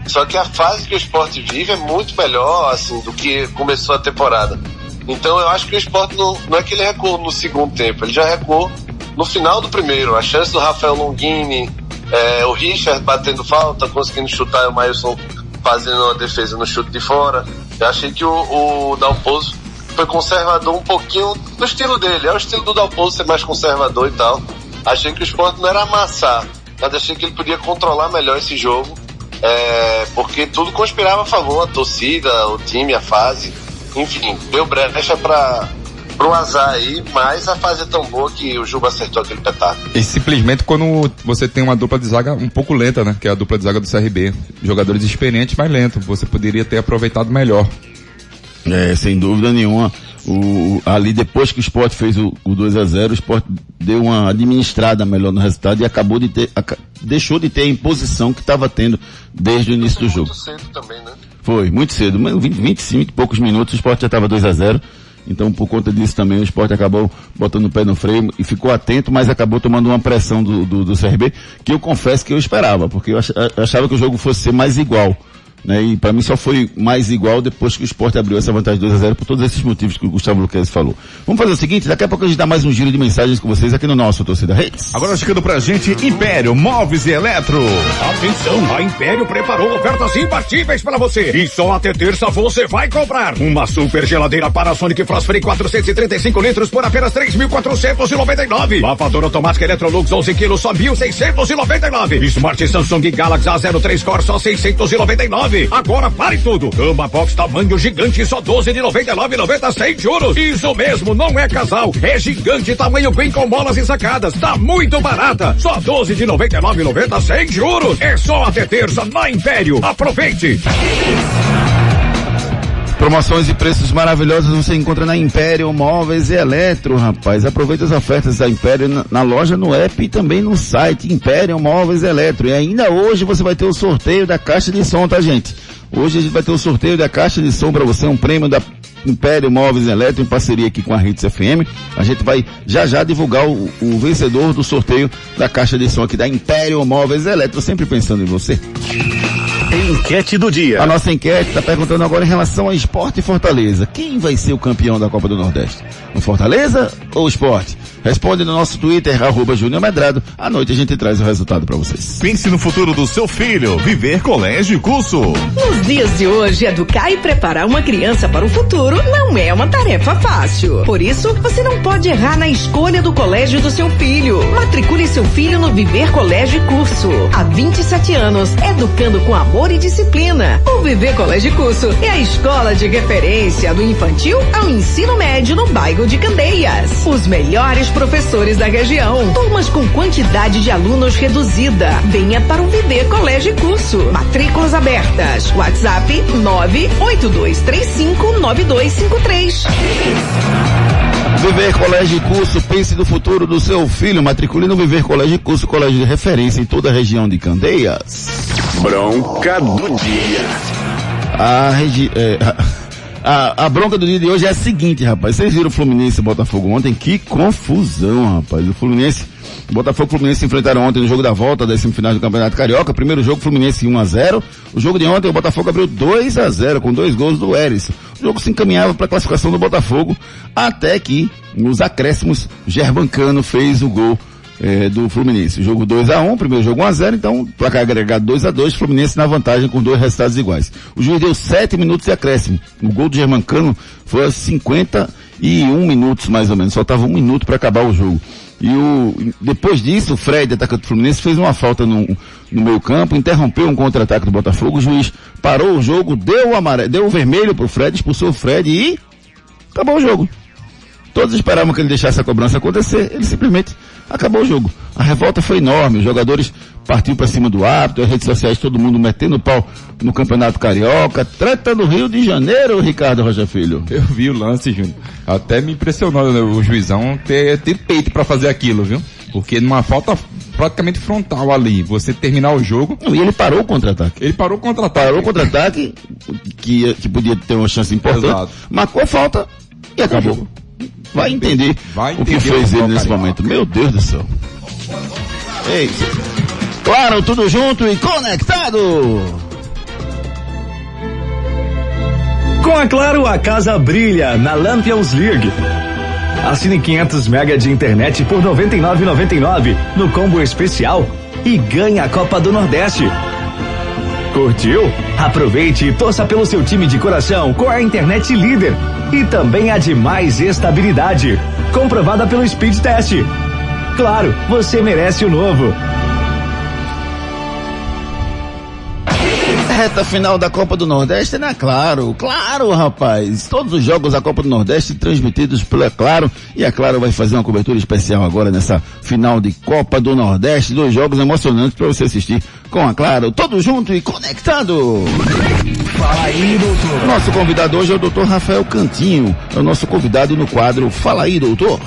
Só que a fase que o esporte vive é muito melhor, assim, do que começou a temporada. Então eu acho que o esporte não, não é que ele recuou no segundo tempo, ele já recuou no final do primeiro. A chance do Rafael Longini, é, o Richard batendo falta, conseguindo chutar e o Mailson fazendo uma defesa no chute de fora. Eu achei que o, o Dalpozo foi conservador um pouquinho no estilo dele. É o estilo do Dalpozo ser mais conservador e tal. Achei que o esporte não era amassar, mas achei que ele podia controlar melhor esse jogo. É, porque tudo conspirava a favor, a torcida, o time, a fase. Enfim, deu brecha para pro azar aí, mas a fase é tão boa que o Juba acertou aquele petáculo. E simplesmente quando você tem uma dupla de zaga um pouco lenta, né? Que é a dupla de zaga do CRB. Jogadores experientes, mas lento. Você poderia ter aproveitado melhor. É, sem dúvida nenhuma. O, ali depois que o Sport fez o, o 2 a 0 o Sport deu uma administrada melhor no resultado e acabou de ter, aca- deixou de ter a imposição que estava tendo desde o início do jogo. Cedo também, né? Foi, muito cedo, mas 20, 25 e poucos minutos, o Sport já estava 2 a 0 então por conta disso também o Sport acabou botando o pé no freio e ficou atento, mas acabou tomando uma pressão do, do, do CRB, que eu confesso que eu esperava, porque eu achava que o jogo fosse ser mais igual. Né? E para mim só foi mais igual depois que o Sport abriu essa vantagem 2 a 0 por todos esses motivos que o Gustavo Luquez falou. Vamos fazer o seguinte, daqui a pouco a gente dá mais um giro de mensagens com vocês aqui no nosso Torcida Reis. Agora chegando pra gente, Império Móveis e Eletro. Atenção, a Império preparou ofertas imbatíveis para você. E só até terça você vai comprar uma super geladeira Panasonic Frostfree 435 litros por apenas 3.499. Lavadora automática Electrolux 11 quilos só 1.699. Smart Samsung Galaxy A03 Core só 699. Agora pare tudo. Cama box tamanho gigante só 12 de 99,90 sem juros. Isso mesmo, não é casal, é gigante tamanho Queen com molas e sacadas. Tá muito barata. Só 12 de 99,90 sem juros. É só até terça na Império. Aproveite. Promoções e preços maravilhosos você encontra na Império Móveis e Eletro, rapaz. Aproveita as ofertas da Império na, na loja, no app e também no site Império Móveis e Eletro. E ainda hoje você vai ter o sorteio da caixa de som, tá gente? Hoje a gente vai ter o sorteio da caixa de som para você, um prêmio da Império Móveis Eletro em parceria aqui com a Hits FM. A gente vai já já divulgar o, o vencedor do sorteio da caixa de som aqui da Império Móveis Eletro, sempre pensando em você. Enquete do dia. A nossa enquete está perguntando agora em relação ao esporte e Fortaleza. Quem vai ser o campeão da Copa do Nordeste? O Fortaleza ou o esporte? Responde no nosso Twitter, arroba Júnior Medrado. À noite a gente traz o resultado para vocês. Pense no futuro do seu filho. Viver colégio e curso. Nos dias de hoje, educar e preparar uma criança para o futuro não é uma tarefa fácil. Por isso, você não pode errar na escolha do colégio do seu filho. Matricule seu filho no Viver Colégio e Curso. Há 27 anos, educando com amor e disciplina. O Viver Colégio Curso é a escola de referência do infantil ao ensino médio no bairro de Candeias. Os melhores professores da região. Turmas com quantidade de alunos reduzida. Venha para o Viver Colégio Curso. Matrículas abertas. WhatsApp 982359253. Viver Colégio Curso, pense no futuro do seu filho. Matricule no Viver Colégio Curso, colégio de referência em toda a região de Candeias. Bronca do dia. A, regi é, a, a- bronca do dia de hoje é a seguinte, rapaz. Vocês viram o Fluminense e Botafogo ontem? Que confusão, rapaz. O Fluminense, o Botafogo e o Fluminense se enfrentaram ontem no jogo da volta das semifinais do Campeonato Carioca. Primeiro jogo, Fluminense 1 a 0 O jogo de ontem, o Botafogo abriu 2 a 0 com dois gols do Erisson. O jogo se encaminhava para a classificação do Botafogo, até que, nos acréscimos, Gerbancano fez o gol eh, do Fluminense. Jogo 2 a 1 primeiro jogo 1 a 0 então placar agregado 2 a 2 Fluminense na vantagem com dois resultados iguais. O juiz deu 7 minutos de acréscimo. O gol do Germancano foi aos 51 minutos mais ou menos, faltava um minuto para acabar o jogo. E o, depois disso, o Fred, atacante do Fluminense, fez uma falta no, no meio campo, interrompeu um contra-ataque do Botafogo, o juiz parou o jogo, deu o amarelo, deu o vermelho pro Fred, expulsou o Fred e acabou o jogo. Todos esperavam que ele deixasse a cobrança acontecer, ele simplesmente acabou o jogo. A revolta foi enorme, os jogadores partiram para cima do árbitro, as redes sociais, todo mundo metendo pau no Campeonato Carioca, treta no Rio de Janeiro, Ricardo Rocha Filho. Eu vi o lance, Júnior. Até me impressionou né, o juizão ter, ter peito para fazer aquilo, viu? Porque numa falta praticamente frontal ali, você terminar o jogo. Não, e ele parou o contra-ataque. Ele parou o contra-ataque. Parou o contra-ataque, que, que podia ter uma chance importante, Exato. marcou a falta e acabou. Vai entender, Vai o que entender fez o ele nesse momento. Meu Deus do céu. Ei, claro, tudo junto e conectado. Com a Claro, a casa brilha na Lampions League. Assine 500 mega de internet por 99,99 no combo especial e ganhe a Copa do Nordeste. Curtiu? Aproveite e torça pelo seu time de coração com a internet líder e também a de mais estabilidade, comprovada pelo Speed Test. Claro, você merece o novo. Reta final da Copa do Nordeste, né? Claro, claro, rapaz. Todos os jogos da Copa do Nordeste transmitidos pela Claro. E a Claro vai fazer uma cobertura especial agora nessa final de Copa do Nordeste. Dois jogos emocionantes para você assistir com a Claro. Todo junto e conectado. Fala aí, doutor. Nosso convidado hoje é o doutor Rafael Cantinho. É o nosso convidado no quadro Fala aí, doutor.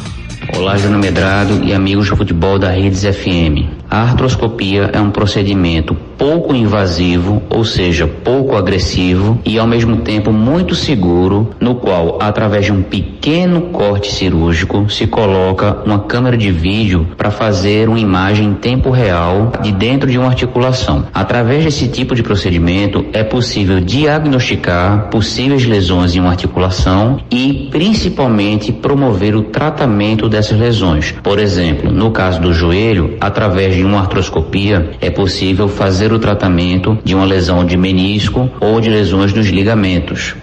Olá, Júnior Medrado e amigos do futebol da Redes FM. A artroscopia é um procedimento pouco invasivo, ou seja, pouco agressivo e ao mesmo tempo muito seguro, no qual, através de um pequeno corte cirúrgico, se coloca uma câmera de vídeo para fazer uma imagem em tempo real de dentro de uma articulação. Através desse tipo de procedimento, é possível diagnosticar possíveis lesões em uma articulação e, principalmente, promover o tratamento dessas lesões. Por exemplo, no caso do joelho, através de uma artroscopia, é possível fazer o tratamento de uma lesão de menisco ou de lesões nos ligamentos.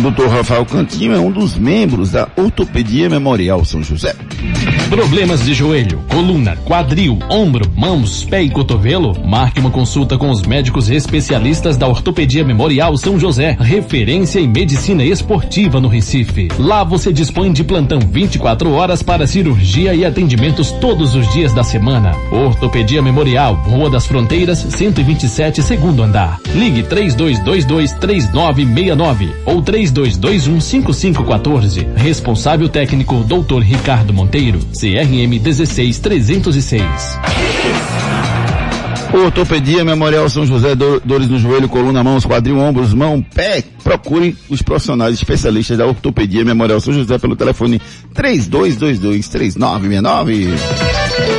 Doutor Rafael Cantinho é um dos membros da Ortopedia Memorial São José. Problemas de joelho, coluna, quadril, ombro, mãos, pé e cotovelo? Marque uma consulta com os médicos especialistas da Ortopedia Memorial São José, referência em medicina esportiva no Recife. Lá você dispõe de plantão 24 horas para cirurgia e atendimentos todos os dias da semana. Ortopedia Memorial, Rua das Fronteiras, 127, segundo andar. Ligue 3222 3969 ou 3221 5514. Responsável técnico Dr. Ricardo Monteiro, CRM 16306. Ortopedia Memorial São José, do- dores no joelho, coluna, mãos, quadril, ombros, mão, pé. Procure os profissionais especialistas da Ortopedia Memorial São José pelo telefone 3222-3969.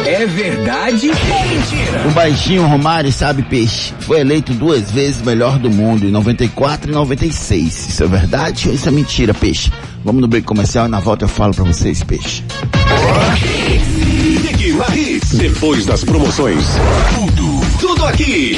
É verdade ou mentira? O baixinho Romário sabe peixe. Foi eleito duas vezes melhor do mundo, em 94 e 96. Isso é verdade ou isso é mentira, peixe? Vamos no break comercial e na volta eu falo pra vocês, peixe. Hits. Depois das promoções. Tudo, tudo aqui.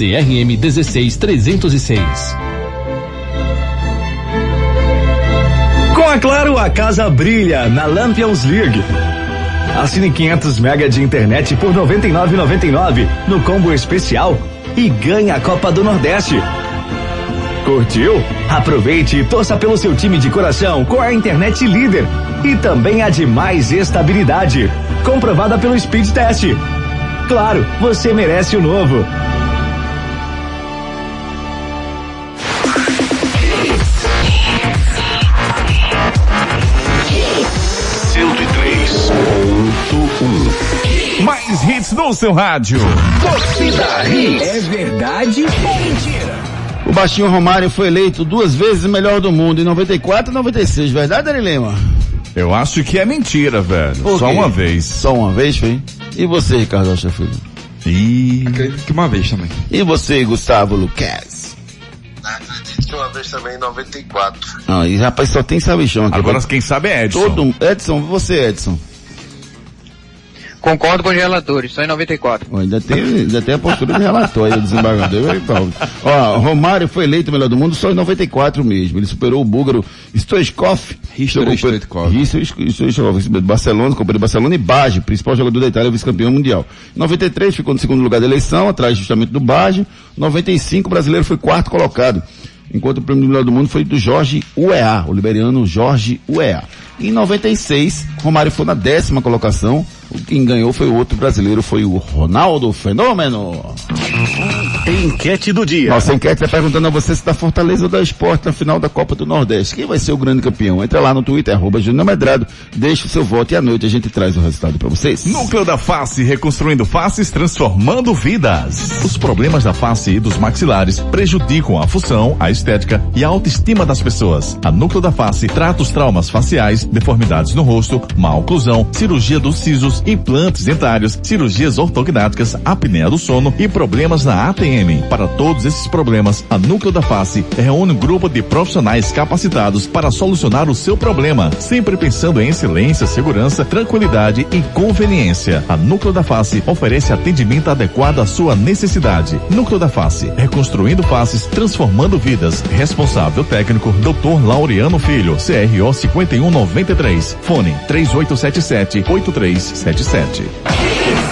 CRM 16306. Com a Claro, a casa brilha na Lampions League. Assine 500 mega de internet por 99,99 no combo especial e ganhe a Copa do Nordeste. Curtiu? Aproveite e torça pelo seu time de coração com a internet líder e também a de mais estabilidade, comprovada pelo Speed Test. Claro, você merece o novo. Mais hits no seu rádio. Torcida Hits. É verdade ou mentira? O Baixinho Romário foi eleito duas vezes o melhor do mundo, em 94 e 96. Verdade, Ari Lema? Eu acho que é mentira, velho. Por Só quê? uma vez. Só uma vez, foi? E você, Ricardo Rocha Filho? E... Acredito que uma vez também. E você, Gustavo Luquez? Acredito que uma vez também em 94. Não, e rapaz, só tem sabichão aqui. Agora quem sabe é Edson. Todo, Edson, você, Edson. Concordo com os relatores, só em 94. Ó, ainda, tem, ainda tem a postura de relatório do desembargador. e Paulo. Ó, Romário foi eleito o melhor do mundo só em 94 mesmo. Ele superou o búlgaro Stoichkov. Stoichkov. Stoichkov, do Barcelona, companheiro do Barcelona e Baggio, principal jogador da Itália, vice-campeão mundial. Em 93 ficou no segundo lugar da eleição, atrás justamente do Baggio. 95 o brasileiro foi quarto colocado. Enquanto o prêmio do melhor do mundo foi do Jorge UEA, o liberiano Jorge UEA. Em 96, Romário foi na décima colocação. Quem ganhou foi o outro brasileiro, foi o Ronaldo Fenômeno. Enquete do dia. Nossa enquete está perguntando a você se da Fortaleza ou da Esporte na final da Copa do Nordeste. Quem vai ser o grande campeão? Entra lá no Twitter, arroba Júnior Medrado, deixa o seu voto e à noite a gente traz o resultado para vocês. Núcleo da Face, reconstruindo faces, transformando vidas. Os problemas da face e dos maxilares prejudicam a função, a estética e a autoestima das pessoas. A Núcleo da Face trata os traumas faciais, deformidades no rosto, má oclusão, cirurgia dos sisos, implantes dentários, cirurgias ortognáticas, apneia do sono e problemas na ATM. Para todos esses problemas, a Núcleo da Face reúne um grupo de profissionais capacitados para solucionar o seu problema, sempre pensando em excelência, segurança, tranquilidade e conveniência. A Núcleo da Face oferece atendimento adequado à sua necessidade. Núcleo da Face, reconstruindo faces, transformando vidas. Responsável técnico, Dr. Laureano Filho, CRO 5193. Fone 3877 8377.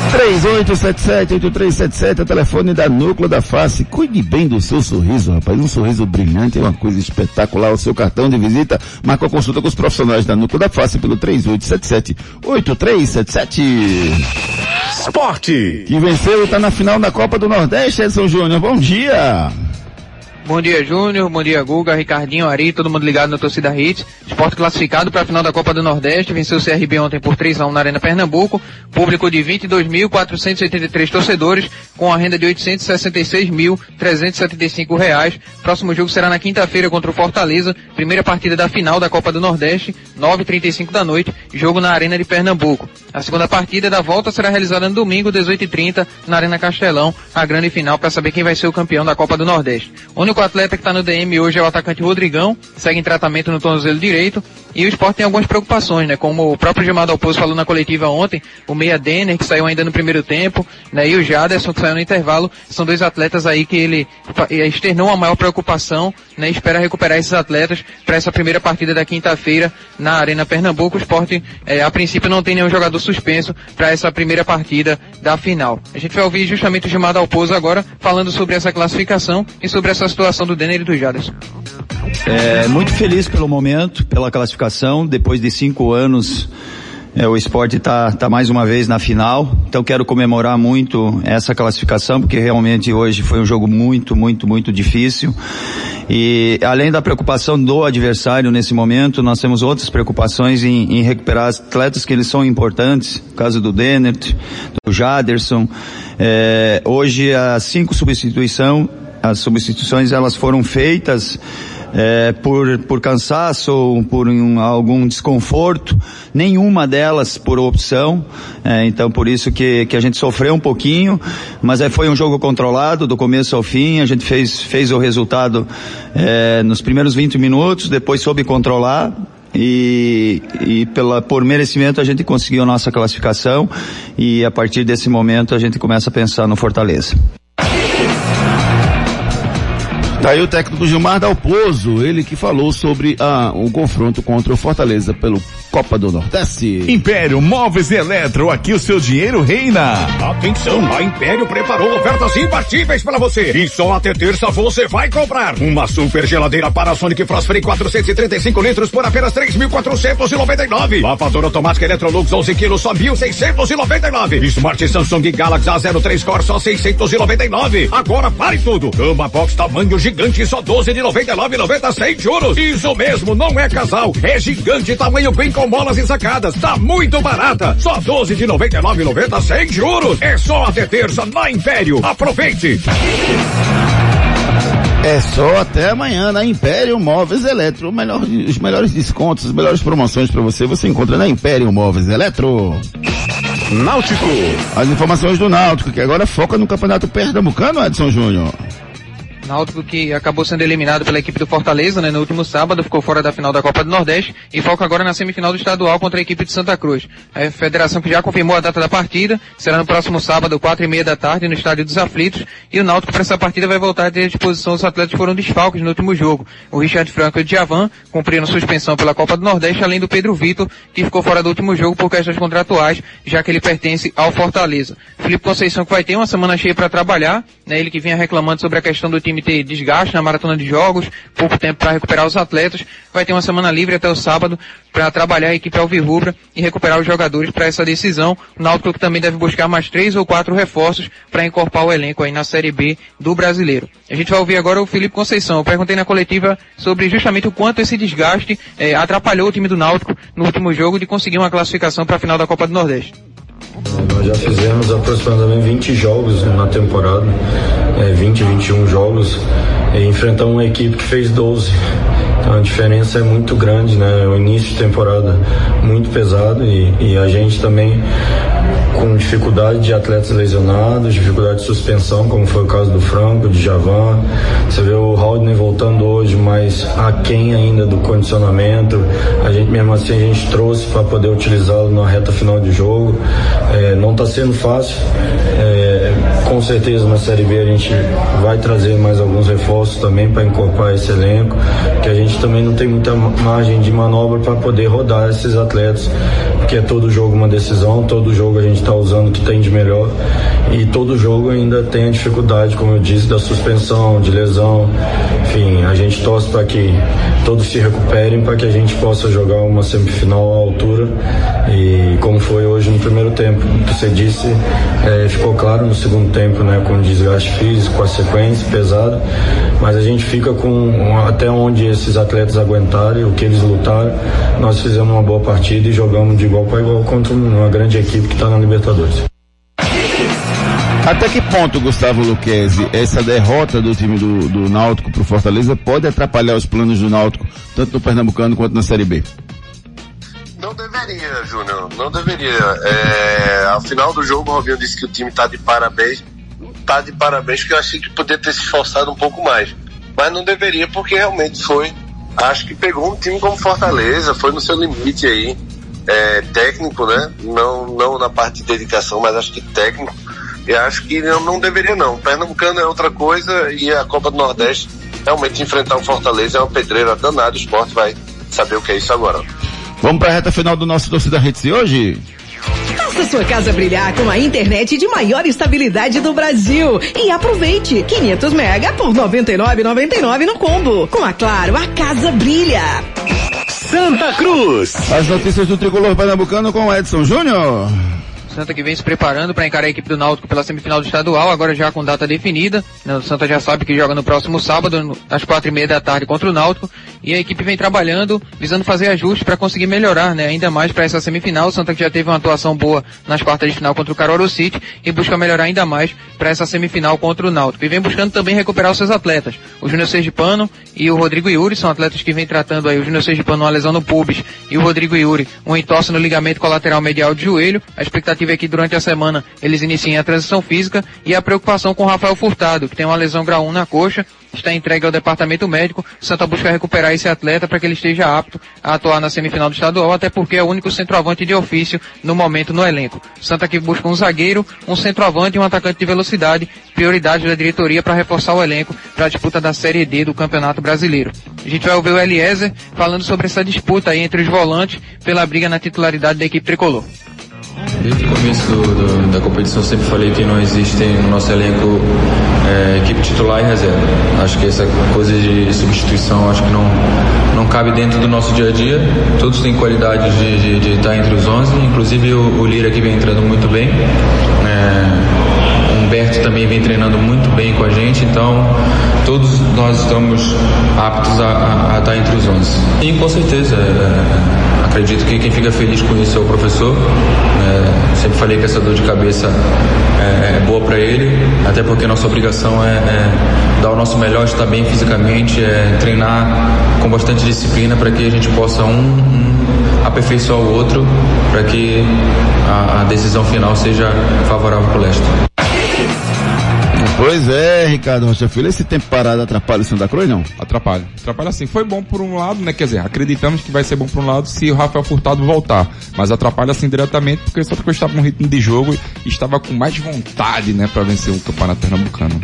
3877-8377 é o telefone da Núcleo da Face. Cuide bem do seu sorriso, rapaz. Um sorriso brilhante é uma coisa espetacular. O seu cartão de visita marca a consulta com os profissionais da Núcleo da Face pelo 3877-8377. Esporte. Que venceu e está na final da Copa do Nordeste, Edson Júnior. Bom dia. Bom dia, Júnior. Bom dia, Guga, Ricardinho, Ari, todo mundo ligado na torcida Hits. Esporte classificado para a final da Copa do Nordeste. Venceu o CRB ontem por 3 a 1 na Arena Pernambuco. Público de 22.483 torcedores, com a renda de 866.375 reais. Próximo jogo será na quinta-feira contra o Fortaleza. Primeira partida da final da Copa do Nordeste, 9h35 da noite. Jogo na Arena de Pernambuco. A segunda partida da volta será realizada no domingo, 18h30, na Arena Castelão. A grande final para saber quem vai ser o campeão da Copa do Nordeste. O único atleta que está no DM hoje é o atacante Rodrigão, segue em tratamento no tornozelo direito. E o esporte tem algumas preocupações, né? Como o próprio Gilmar Dalpozo falou na coletiva ontem, o Meia Denner, que saiu ainda no primeiro tempo, né? E o Jaderson, que saiu no intervalo, são dois atletas aí que ele externou a maior preocupação, né? Espera recuperar esses atletas para essa primeira partida da quinta-feira na Arena Pernambuco. O esporte, é, a princípio, não tem nenhum jogador suspenso para essa primeira partida da final. A gente vai ouvir justamente o Gilmar Dalpozo agora falando sobre essa classificação e sobre essa situação do Denner e do Jaderson. É, muito feliz pelo momento, pela classificação, depois de cinco anos é, o esporte está tá mais uma vez na final, então quero comemorar muito essa classificação, porque realmente hoje foi um jogo muito, muito, muito difícil. E além da preocupação do adversário nesse momento, nós temos outras preocupações em, em recuperar atletas que eles são importantes, no caso do Dennert, do Jaderson. É, hoje as cinco substituições, as substituições elas foram feitas é, por, por cansaço ou por um, algum desconforto, nenhuma delas por opção, é, então por isso que, que a gente sofreu um pouquinho, mas é, foi um jogo controlado do começo ao fim, a gente fez, fez o resultado é, nos primeiros 20 minutos, depois soube controlar, e, e pela, por merecimento a gente conseguiu nossa classificação e a partir desse momento a gente começa a pensar no Fortaleza. Tá aí o técnico Gilmar Dalpozo, ele que falou sobre ah, o confronto contra o Fortaleza pelo Copa do Nordeste. Império Móveis e Eletro, aqui o seu dinheiro reina. Atenção, a Império preparou ofertas imbatíveis para você. E só até terça você vai comprar uma super geladeira Panasonic Frostfree 435 litros por apenas 3.499. Lavadora automática Electrolux 11 quilos só 1.699. Smart Samsung Galaxy A03 Core só 699. Agora pare tudo. Cama box tamanho gigante só 12 de 99,90 sem juros. Isso mesmo, não é casal, é gigante tamanho bem com bolas e sacadas. Tá muito barata. Só 12 de 99,90 sem juros. É só até terça na Império. Aproveite. É só até amanhã na Império Móveis Eletro. Melhor, os melhores descontos, as melhores promoções para você, você encontra na Império Móveis Eletro. Náutico. As informações do Náutico, que agora foca no Campeonato Pernambucano, Edson Júnior. Náutico que acabou sendo eliminado pela equipe do Fortaleza, né, no último sábado, ficou fora da final da Copa do Nordeste e foca agora na semifinal do estadual contra a equipe de Santa Cruz. A federação que já confirmou a data da partida, será no próximo sábado, quatro e meia da tarde, no Estádio dos Aflitos, e o Náutico para essa partida vai voltar a ter à disposição os atletas que foram desfalques no último jogo. O Richard Franco e o Djavan cumpriram suspensão pela Copa do Nordeste, além do Pedro Vitor, que ficou fora do último jogo por questões contratuais, já que ele pertence ao Fortaleza. Felipe Conceição que vai ter uma semana cheia para trabalhar, né, ele que vinha reclamando sobre a questão do time ter desgaste na maratona de jogos, pouco tempo para recuperar os atletas, vai ter uma semana livre até o sábado para trabalhar a equipe alvirrubra e recuperar os jogadores para essa decisão. O Náutico também deve buscar mais três ou quatro reforços para encorpar o elenco aí na Série B do Brasileiro. A gente vai ouvir agora o Felipe Conceição. Eu perguntei na coletiva sobre justamente o quanto esse desgaste eh, atrapalhou o time do Náutico no último jogo de conseguir uma classificação para a final da Copa do Nordeste. Nós já fizemos aproximadamente 20 jogos na temporada, é, 20, 21 jogos, e enfrentamos uma equipe que fez 12. A diferença é muito grande, né? O início de temporada muito pesado e, e a gente também com dificuldade de atletas lesionados, dificuldade de suspensão, como foi o caso do Franco, de Javan. Você vê o Haldner voltando hoje, mas aquém ainda do condicionamento. A gente mesmo assim a gente trouxe para poder utilizá-lo na reta final de jogo. É, não está sendo fácil. É, com certeza na Série B a gente vai trazer mais alguns reforços também para incorporar esse elenco, que a gente também não tem muita margem de manobra para poder rodar esses atletas, porque é todo jogo uma decisão, todo jogo a gente está usando o que tem de melhor e todo jogo ainda tem a dificuldade, como eu disse, da suspensão, de lesão. Enfim, a gente torce para que todos se recuperem para que a gente possa jogar uma semifinal à altura e como foi hoje no primeiro tempo, você disse, é, ficou claro no segundo tempo, né, com desgaste físico, com a sequência pesada, mas a gente fica com até onde esses atletas aguentarem, o que eles lutaram. Nós fizemos uma boa partida e jogamos de igual para igual contra uma grande equipe que está na Libertadores. Até que ponto, Gustavo Luquezzi, essa derrota do time do, do Náutico pro Fortaleza pode atrapalhar os planos do Náutico, tanto no Pernambucano quanto na Série B? Não deveria, Júnior, não deveria. É, ao final do jogo, o Robinho disse que o time tá de parabéns. Tá de parabéns, porque eu achei que poderia ter se esforçado um pouco mais. Mas não deveria, porque realmente foi acho que pegou um time como Fortaleza, foi no seu limite aí, é, técnico, né? Não, não na parte de dedicação, mas acho que técnico. E acho que não, não deveria não. Pernambucano é outra coisa e a Copa do Nordeste realmente enfrentar o Fortaleza é uma pedreira danada. O esporte vai saber o que é isso agora. Vamos para a reta final do nosso Torcida Redes hoje? Faça sua casa brilhar com a internet de maior estabilidade do Brasil e aproveite 500 mega por 99,99 no combo. Com a Claro, a casa brilha. Santa Cruz. As notícias do tricolor pernambucano com Edson Júnior. Santa que vem se preparando para encarar a equipe do Náutico pela semifinal do estadual, agora já com data definida. O Santa já sabe que joga no próximo sábado, às quatro e meia da tarde contra o Náutico. E a equipe vem trabalhando, visando fazer ajustes para conseguir melhorar, né? Ainda mais para essa semifinal. O Santa que já teve uma atuação boa nas quartas de final contra o Caruaru City e busca melhorar ainda mais para essa semifinal contra o Náutico. E vem buscando também recuperar os seus atletas. O Júnior Sergipano e o Rodrigo Yuri são atletas que vem tratando aí. O Júnior Sergipano uma lesão no pubis e o Rodrigo Yuri um entorse no ligamento colateral medial de joelho. A expectativa é que durante a semana eles iniciem a transição física e a preocupação com Rafael Furtado, que tem uma lesão grau 1 na coxa, está entregue ao departamento médico. Santa busca recuperar esse atleta para que ele esteja apto a atuar na semifinal do estadual, até porque é o único centroavante de ofício no momento no elenco. Santa que busca um zagueiro, um centroavante e um atacante de velocidade, prioridade da diretoria para reforçar o elenco para a disputa da Série D do Campeonato Brasileiro. A gente vai ouvir o Eliezer falando sobre essa disputa aí entre os volantes pela briga na titularidade da equipe tricolor. Desde o começo do, do, da competição sempre falei que não existe no nosso elenco é, equipe titular e reserva. Acho que essa coisa de substituição acho que não, não cabe dentro do nosso dia a dia. Todos têm qualidade de, de, de estar entre os 11, inclusive o, o Lira que vem entrando muito bem. É, Humberto também vem treinando muito bem com a gente, então todos nós estamos aptos a, a, a estar entre os 11. E com certeza. É, acredito que quem fica feliz com isso é o professor. É, sempre falei que essa dor de cabeça é, é boa para ele, até porque nossa obrigação é, é, dar o nosso melhor, estar bem fisicamente, é treinar com bastante disciplina para que a gente possa um, um aperfeiçoar o outro, para que a, a decisão final seja favorável para o Leste. Pois é, Ricardo Rocha Filho, esse tempo parado atrapalha o Santa Cruz, não? Atrapalha. Atrapalha sim. Foi bom por um lado, né? Quer dizer, acreditamos que vai ser bom por um lado se o Rafael Furtado voltar. Mas atrapalha assim diretamente porque o Santa Cruz estava com um ritmo de jogo e estava com mais vontade, né, para vencer o Campeonato Pernambucano.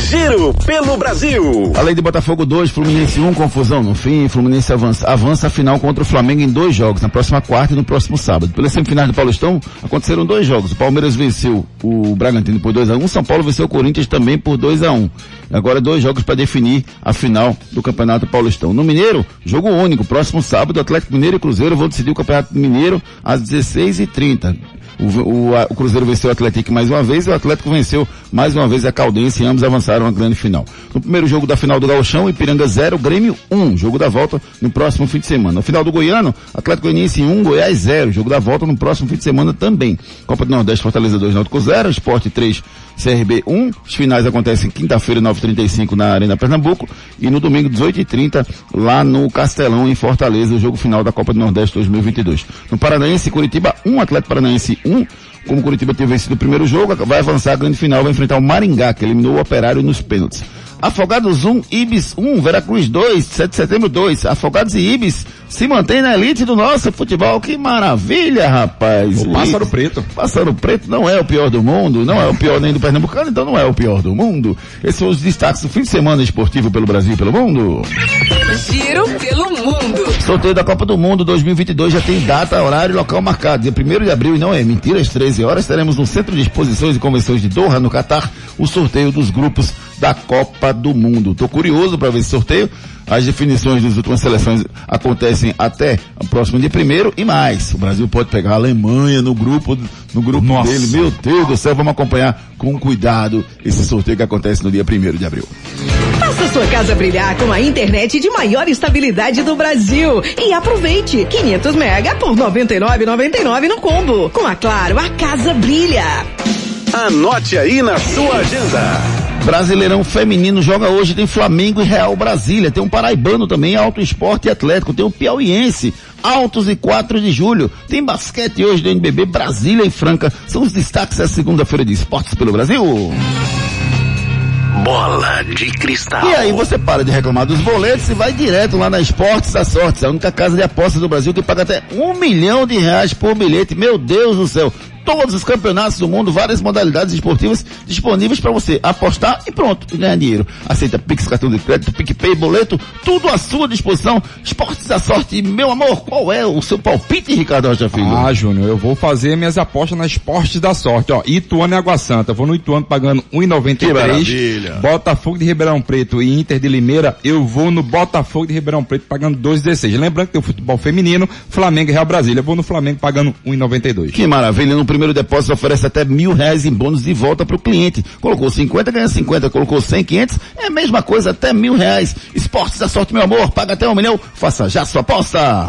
Giro pelo Brasil. Além de Botafogo 2, Fluminense 1, um, confusão no fim. Fluminense avança, avança a final contra o Flamengo em dois jogos, na próxima quarta e no próximo sábado. Pelas semifinais do Paulistão, aconteceram dois jogos. O Palmeiras venceu o Bragantino por 2 a 1 um, São Paulo venceu o Corinthians também por 2 a 1 um. Agora dois jogos para definir a final do Campeonato Paulistão. No Mineiro, jogo único. Próximo sábado, Atlético Mineiro e Cruzeiro vão decidir o Campeonato Mineiro às 16h30. O, o, o, Cruzeiro venceu o Atlético mais uma vez e o Atlético venceu mais uma vez a Caldense e ambos avançaram à grande final. No primeiro jogo da final do Gauchão, Ipiranga 0, Grêmio 1, um, jogo da volta no próximo fim de semana. No final do Goiano, Atlético Goianiense 1, um, Goiás 0, jogo da volta no próximo fim de semana também. Copa do Nordeste, Fortaleza 2, Náutico 0, Esporte 3, CRB 1. Os finais acontecem quinta-feira, 9h35 na Arena Pernambuco e no domingo, 18h30 lá no Castelão, em Fortaleza, o jogo final da Copa do Nordeste 2022. No Paranaense, Curitiba 1, Atlético Paranaense 1. Como o Curitiba teve vencido o primeiro jogo, vai avançar a grande final, vai enfrentar o Maringá, que eliminou o Operário nos pênaltis. Afogados 1, Ibis 1, Veracruz 2, 7 de setembro 2. Afogados e Ibis se mantém na elite do nosso futebol. Que maravilha, rapaz. O Pássaro Preto. Pássaro Preto não é o pior do mundo, não é o pior nem do Pernambucano, então não é o pior do mundo. Esses são os destaques do fim de semana esportivo pelo Brasil e pelo mundo. Giro pelo mundo. Sorteio da Copa do Mundo 2022 já tem data, horário e local marcado. Dia 1 de abril, e não é mentira, às 13 horas, teremos no Centro de Exposições e Convenções de Doha, no Catar, o sorteio dos grupos da Copa do Mundo. Tô curioso para ver esse sorteio. As definições das últimas seleções acontecem até o próximo dia primeiro e mais. O Brasil pode pegar a Alemanha no grupo, no grupo Nossa. dele. Meu Deus do céu, vamos acompanhar com cuidado esse sorteio que acontece no dia primeiro de abril. Faça sua casa brilhar com a internet de maior estabilidade do Brasil e aproveite 500 mega por 99,99 no combo. Com a Claro, a casa brilha. Anote aí na sua agenda. Brasileirão Feminino joga hoje, tem Flamengo e Real Brasília, tem um paraibano também, Alto Esporte e Atlético, tem o Piauiense, Altos e 4 de julho, tem basquete hoje do NBB, Brasília e Franca, são os destaques dessa segunda-feira de esportes pelo Brasil. Bola de cristal. E aí você para de reclamar dos boletos e vai direto lá na Esportes da Sorte, a única casa de apostas do Brasil que paga até um milhão de reais por bilhete. Meu Deus do céu! Todos os campeonatos do mundo, várias modalidades esportivas disponíveis para você apostar e pronto, e ganhar dinheiro. Aceita Pix, cartão de crédito, PicPay, boleto, tudo à sua disposição. Esportes da Sorte. Meu amor, qual é o seu palpite, Ricardo Rocha Filho? Ah, Júnior, eu vou fazer minhas apostas na Esportes da Sorte, ó. Ituano e Água Santa. Vou no Ituano pagando Que maravilha. 1,93. Botafogo de Ribeirão Preto e Inter de Limeira, eu vou no Botafogo de Ribeirão Preto pagando 2,16. Lembrando que tem o futebol feminino, Flamengo e Real Brasília. Eu vou no Flamengo pagando 1,92. Que maravilha, no primeiro depósito oferece até mil reais em bônus de volta para o cliente. Colocou 50, ganha 50, colocou 100, 500, é a mesma coisa, até mil reais. Esportes da sorte, meu amor, paga até um milhão, faça já sua aposta.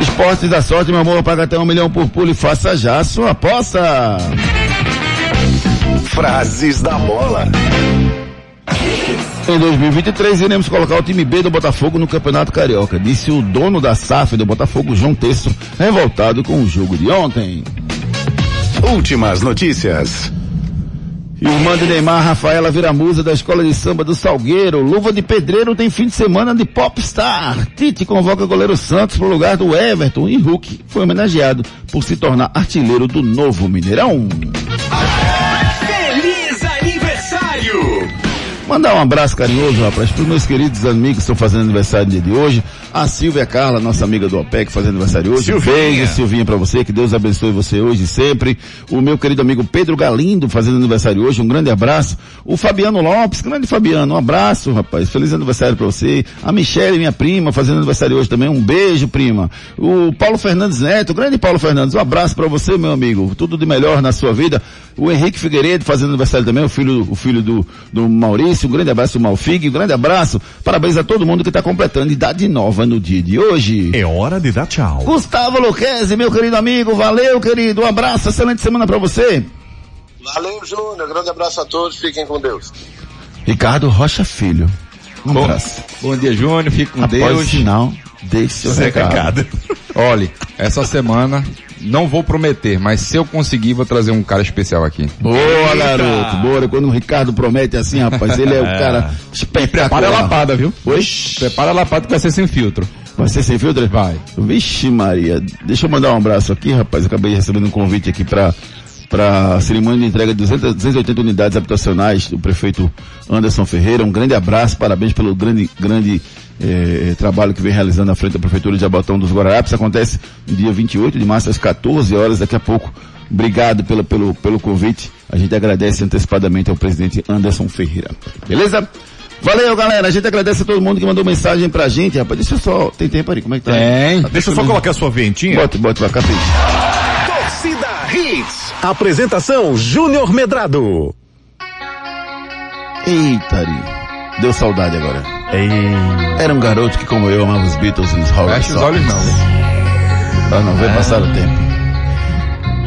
Esportes da sorte, meu amor, paga até um milhão por pulo e faça já a sua aposta. Frases da bola. Em 2023 iremos colocar o time B do Botafogo no Campeonato Carioca, disse o dono da SAF do Botafogo, João Tesso, revoltado com o jogo de ontem. Últimas notícias. Irmã de Neymar, Rafaela vira musa da Escola de Samba do Salgueiro. Luva de Pedreiro tem fim de semana de Popstar. Tite convoca goleiro Santos para o lugar do Everton e Hulk foi homenageado por se tornar artilheiro do novo Mineirão. Feliz aniversário! Mandar um abraço carinhoso, rapaz, para os meus queridos amigos que estão fazendo aniversário no dia de hoje. A Silvia Carla, nossa amiga do OPEC, fazendo aniversário hoje. Silvinha. Beijo, Silvinha, para você. Que Deus abençoe você hoje e sempre. O meu querido amigo Pedro Galindo, fazendo aniversário hoje. Um grande abraço. O Fabiano Lopes, grande Fabiano, um abraço, rapaz. Feliz aniversário para você. A Michelle, minha prima, fazendo aniversário hoje também. Um beijo, prima. O Paulo Fernandes Neto, grande Paulo Fernandes, um abraço para você, meu amigo. Tudo de melhor na sua vida. O Henrique Figueiredo fazendo aniversário também, o filho, o filho do, do Maurício. Um grande abraço, Malfig. Um grande abraço. Parabéns a todo mundo que está completando idade nova no dia de hoje. É hora de dar tchau. Gustavo Luquezzi, meu querido amigo. Valeu, querido. Um abraço. Excelente semana para você. Valeu, Júnior. Grande abraço a todos. Fiquem com Deus. Ricardo Rocha Filho. Um Bom, abraço. bom dia, Júnior. Fique com Após Deus. o sinal, deixe seu recado. recado. Olhe, essa semana não vou prometer, mas se eu conseguir, vou trazer um cara especial aqui. Boa, garoto. Boa. Quando o Ricardo promete assim, rapaz, ele é o <laughs> cara espetacular. Prepara a lapada, viu? Oi? Prepara a lapada que vai ser sem filtro. Vai ser sem filtro? Vai. Vixe Maria. Deixa eu mandar um abraço aqui, rapaz. Acabei recebendo um convite aqui para para cerimônia de entrega de 200, 280 unidades habitacionais do prefeito Anderson Ferreira. Um grande abraço, parabéns pelo grande, grande eh, trabalho que vem realizando à frente da Prefeitura de Abotão dos Guararapes. Acontece no dia 28 de março, às 14 horas, daqui a pouco. Obrigado pelo, pelo, pelo convite. A gente agradece antecipadamente ao presidente Anderson Ferreira. Beleza? Valeu, galera. A gente agradece a todo mundo que mandou mensagem pra gente, rapaz. Deixa eu só. Tem tempo aí? Como é que tá? Tem. Deixa eu só colocar a sua ventinha. Bota, bota pra cá. Torcida Hits. Apresentação Júnior Medrado. Eita, Ari. Deu saudade agora. Era um garoto que, como eu, amava os Beatles e os Rolling Fecha os Stones. olhos não. Pra não É. passar o tempo.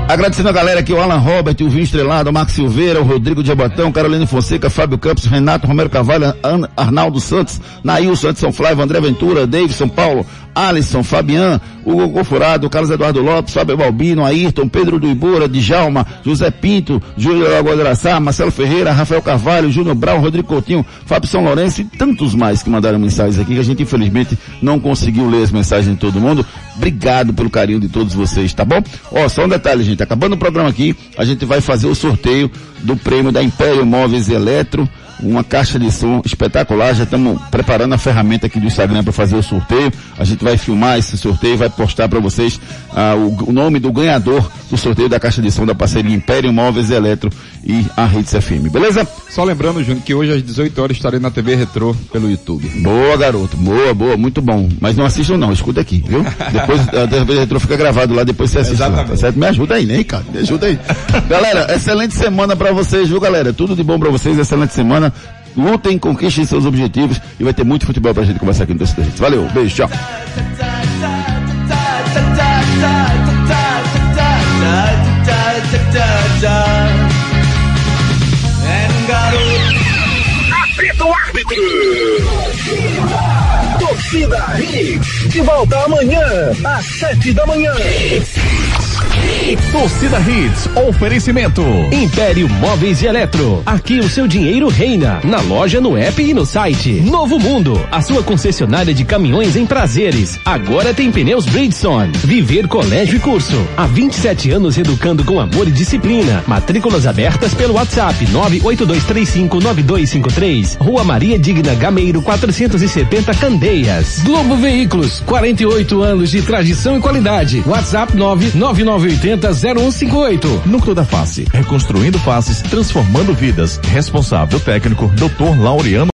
Agradecendo a galera aqui, o Alan Robert, o Vinho Estrelado, o Marco Silveira, o Rodrigo de Abatão, Carolina Fonseca, Fábio Campos, Renato Romero Carvalho, Arnaldo Santos, Nailson, Edson Flávio, André Ventura, Davidson Paulo, Alisson, Fabian, Hugo Gofurado, Carlos Eduardo Lopes, Fábio Balbino, Ayrton, Pedro do Ibura, Djalma, José Pinto, Júlio Aguadraçá, Marcelo Ferreira, Rafael Carvalho, Júnior Brau, Rodrigo Coutinho, Fábio São Lourenço e tantos mais que mandaram mensagens aqui que a gente infelizmente não conseguiu ler as mensagens de todo mundo. Obrigado pelo carinho de todos vocês, tá bom? Ó, só um detalhe, gente, acabando o programa aqui, a gente vai fazer o sorteio do prêmio da Império Móveis Eletro, uma caixa de som espetacular. Já estamos preparando a ferramenta aqui do Instagram para fazer o sorteio. A gente vai filmar esse sorteio, vai postar para vocês ah, o, o nome do ganhador do sorteio da caixa de som da parceria Império Móveis e Eletro e a Hits FM, beleza? Só lembrando, Júnior, que hoje às 18 horas estarei na TV Retrô pelo YouTube. Boa, garoto. Boa, boa, muito bom. Mas não assistam não, escuta aqui, viu? Depois <laughs> a TV Retro fica gravado lá, depois você assiste lá, tá certo? Me ajuda aí, né, Ricardo? Me ajuda aí. <laughs> galera, excelente semana pra vocês, viu, galera? Tudo de bom pra vocês, excelente semana. Lutem, conquistem seus objetivos e vai ter muito futebol pra gente conversar aqui no Hits. Valeu, beijo, tchau. Apita o árbitro. Torcida Hits. De volta amanhã, às sete da manhã. Torcida Hits, oferecimento. Império Móveis e Eletro. Aqui o seu dinheiro reina. Na loja, no app e no site. Novo Mundo, a sua concessionária de caminhões em prazeres. Agora tem pneus Bridgestone. Viver Colégio e Curso. Há 27 anos educando com amor e disciplina. Matrículas abertas pelo WhatsApp 982359253. Rua Maria Digna Gameiro 470 Candeias. Globo Veículos, 48 anos de tradição e qualidade. WhatsApp 99980 0158. Núcleo da Face, reconstruindo faces, transformando vidas. Responsável técnico, Dr. Laureano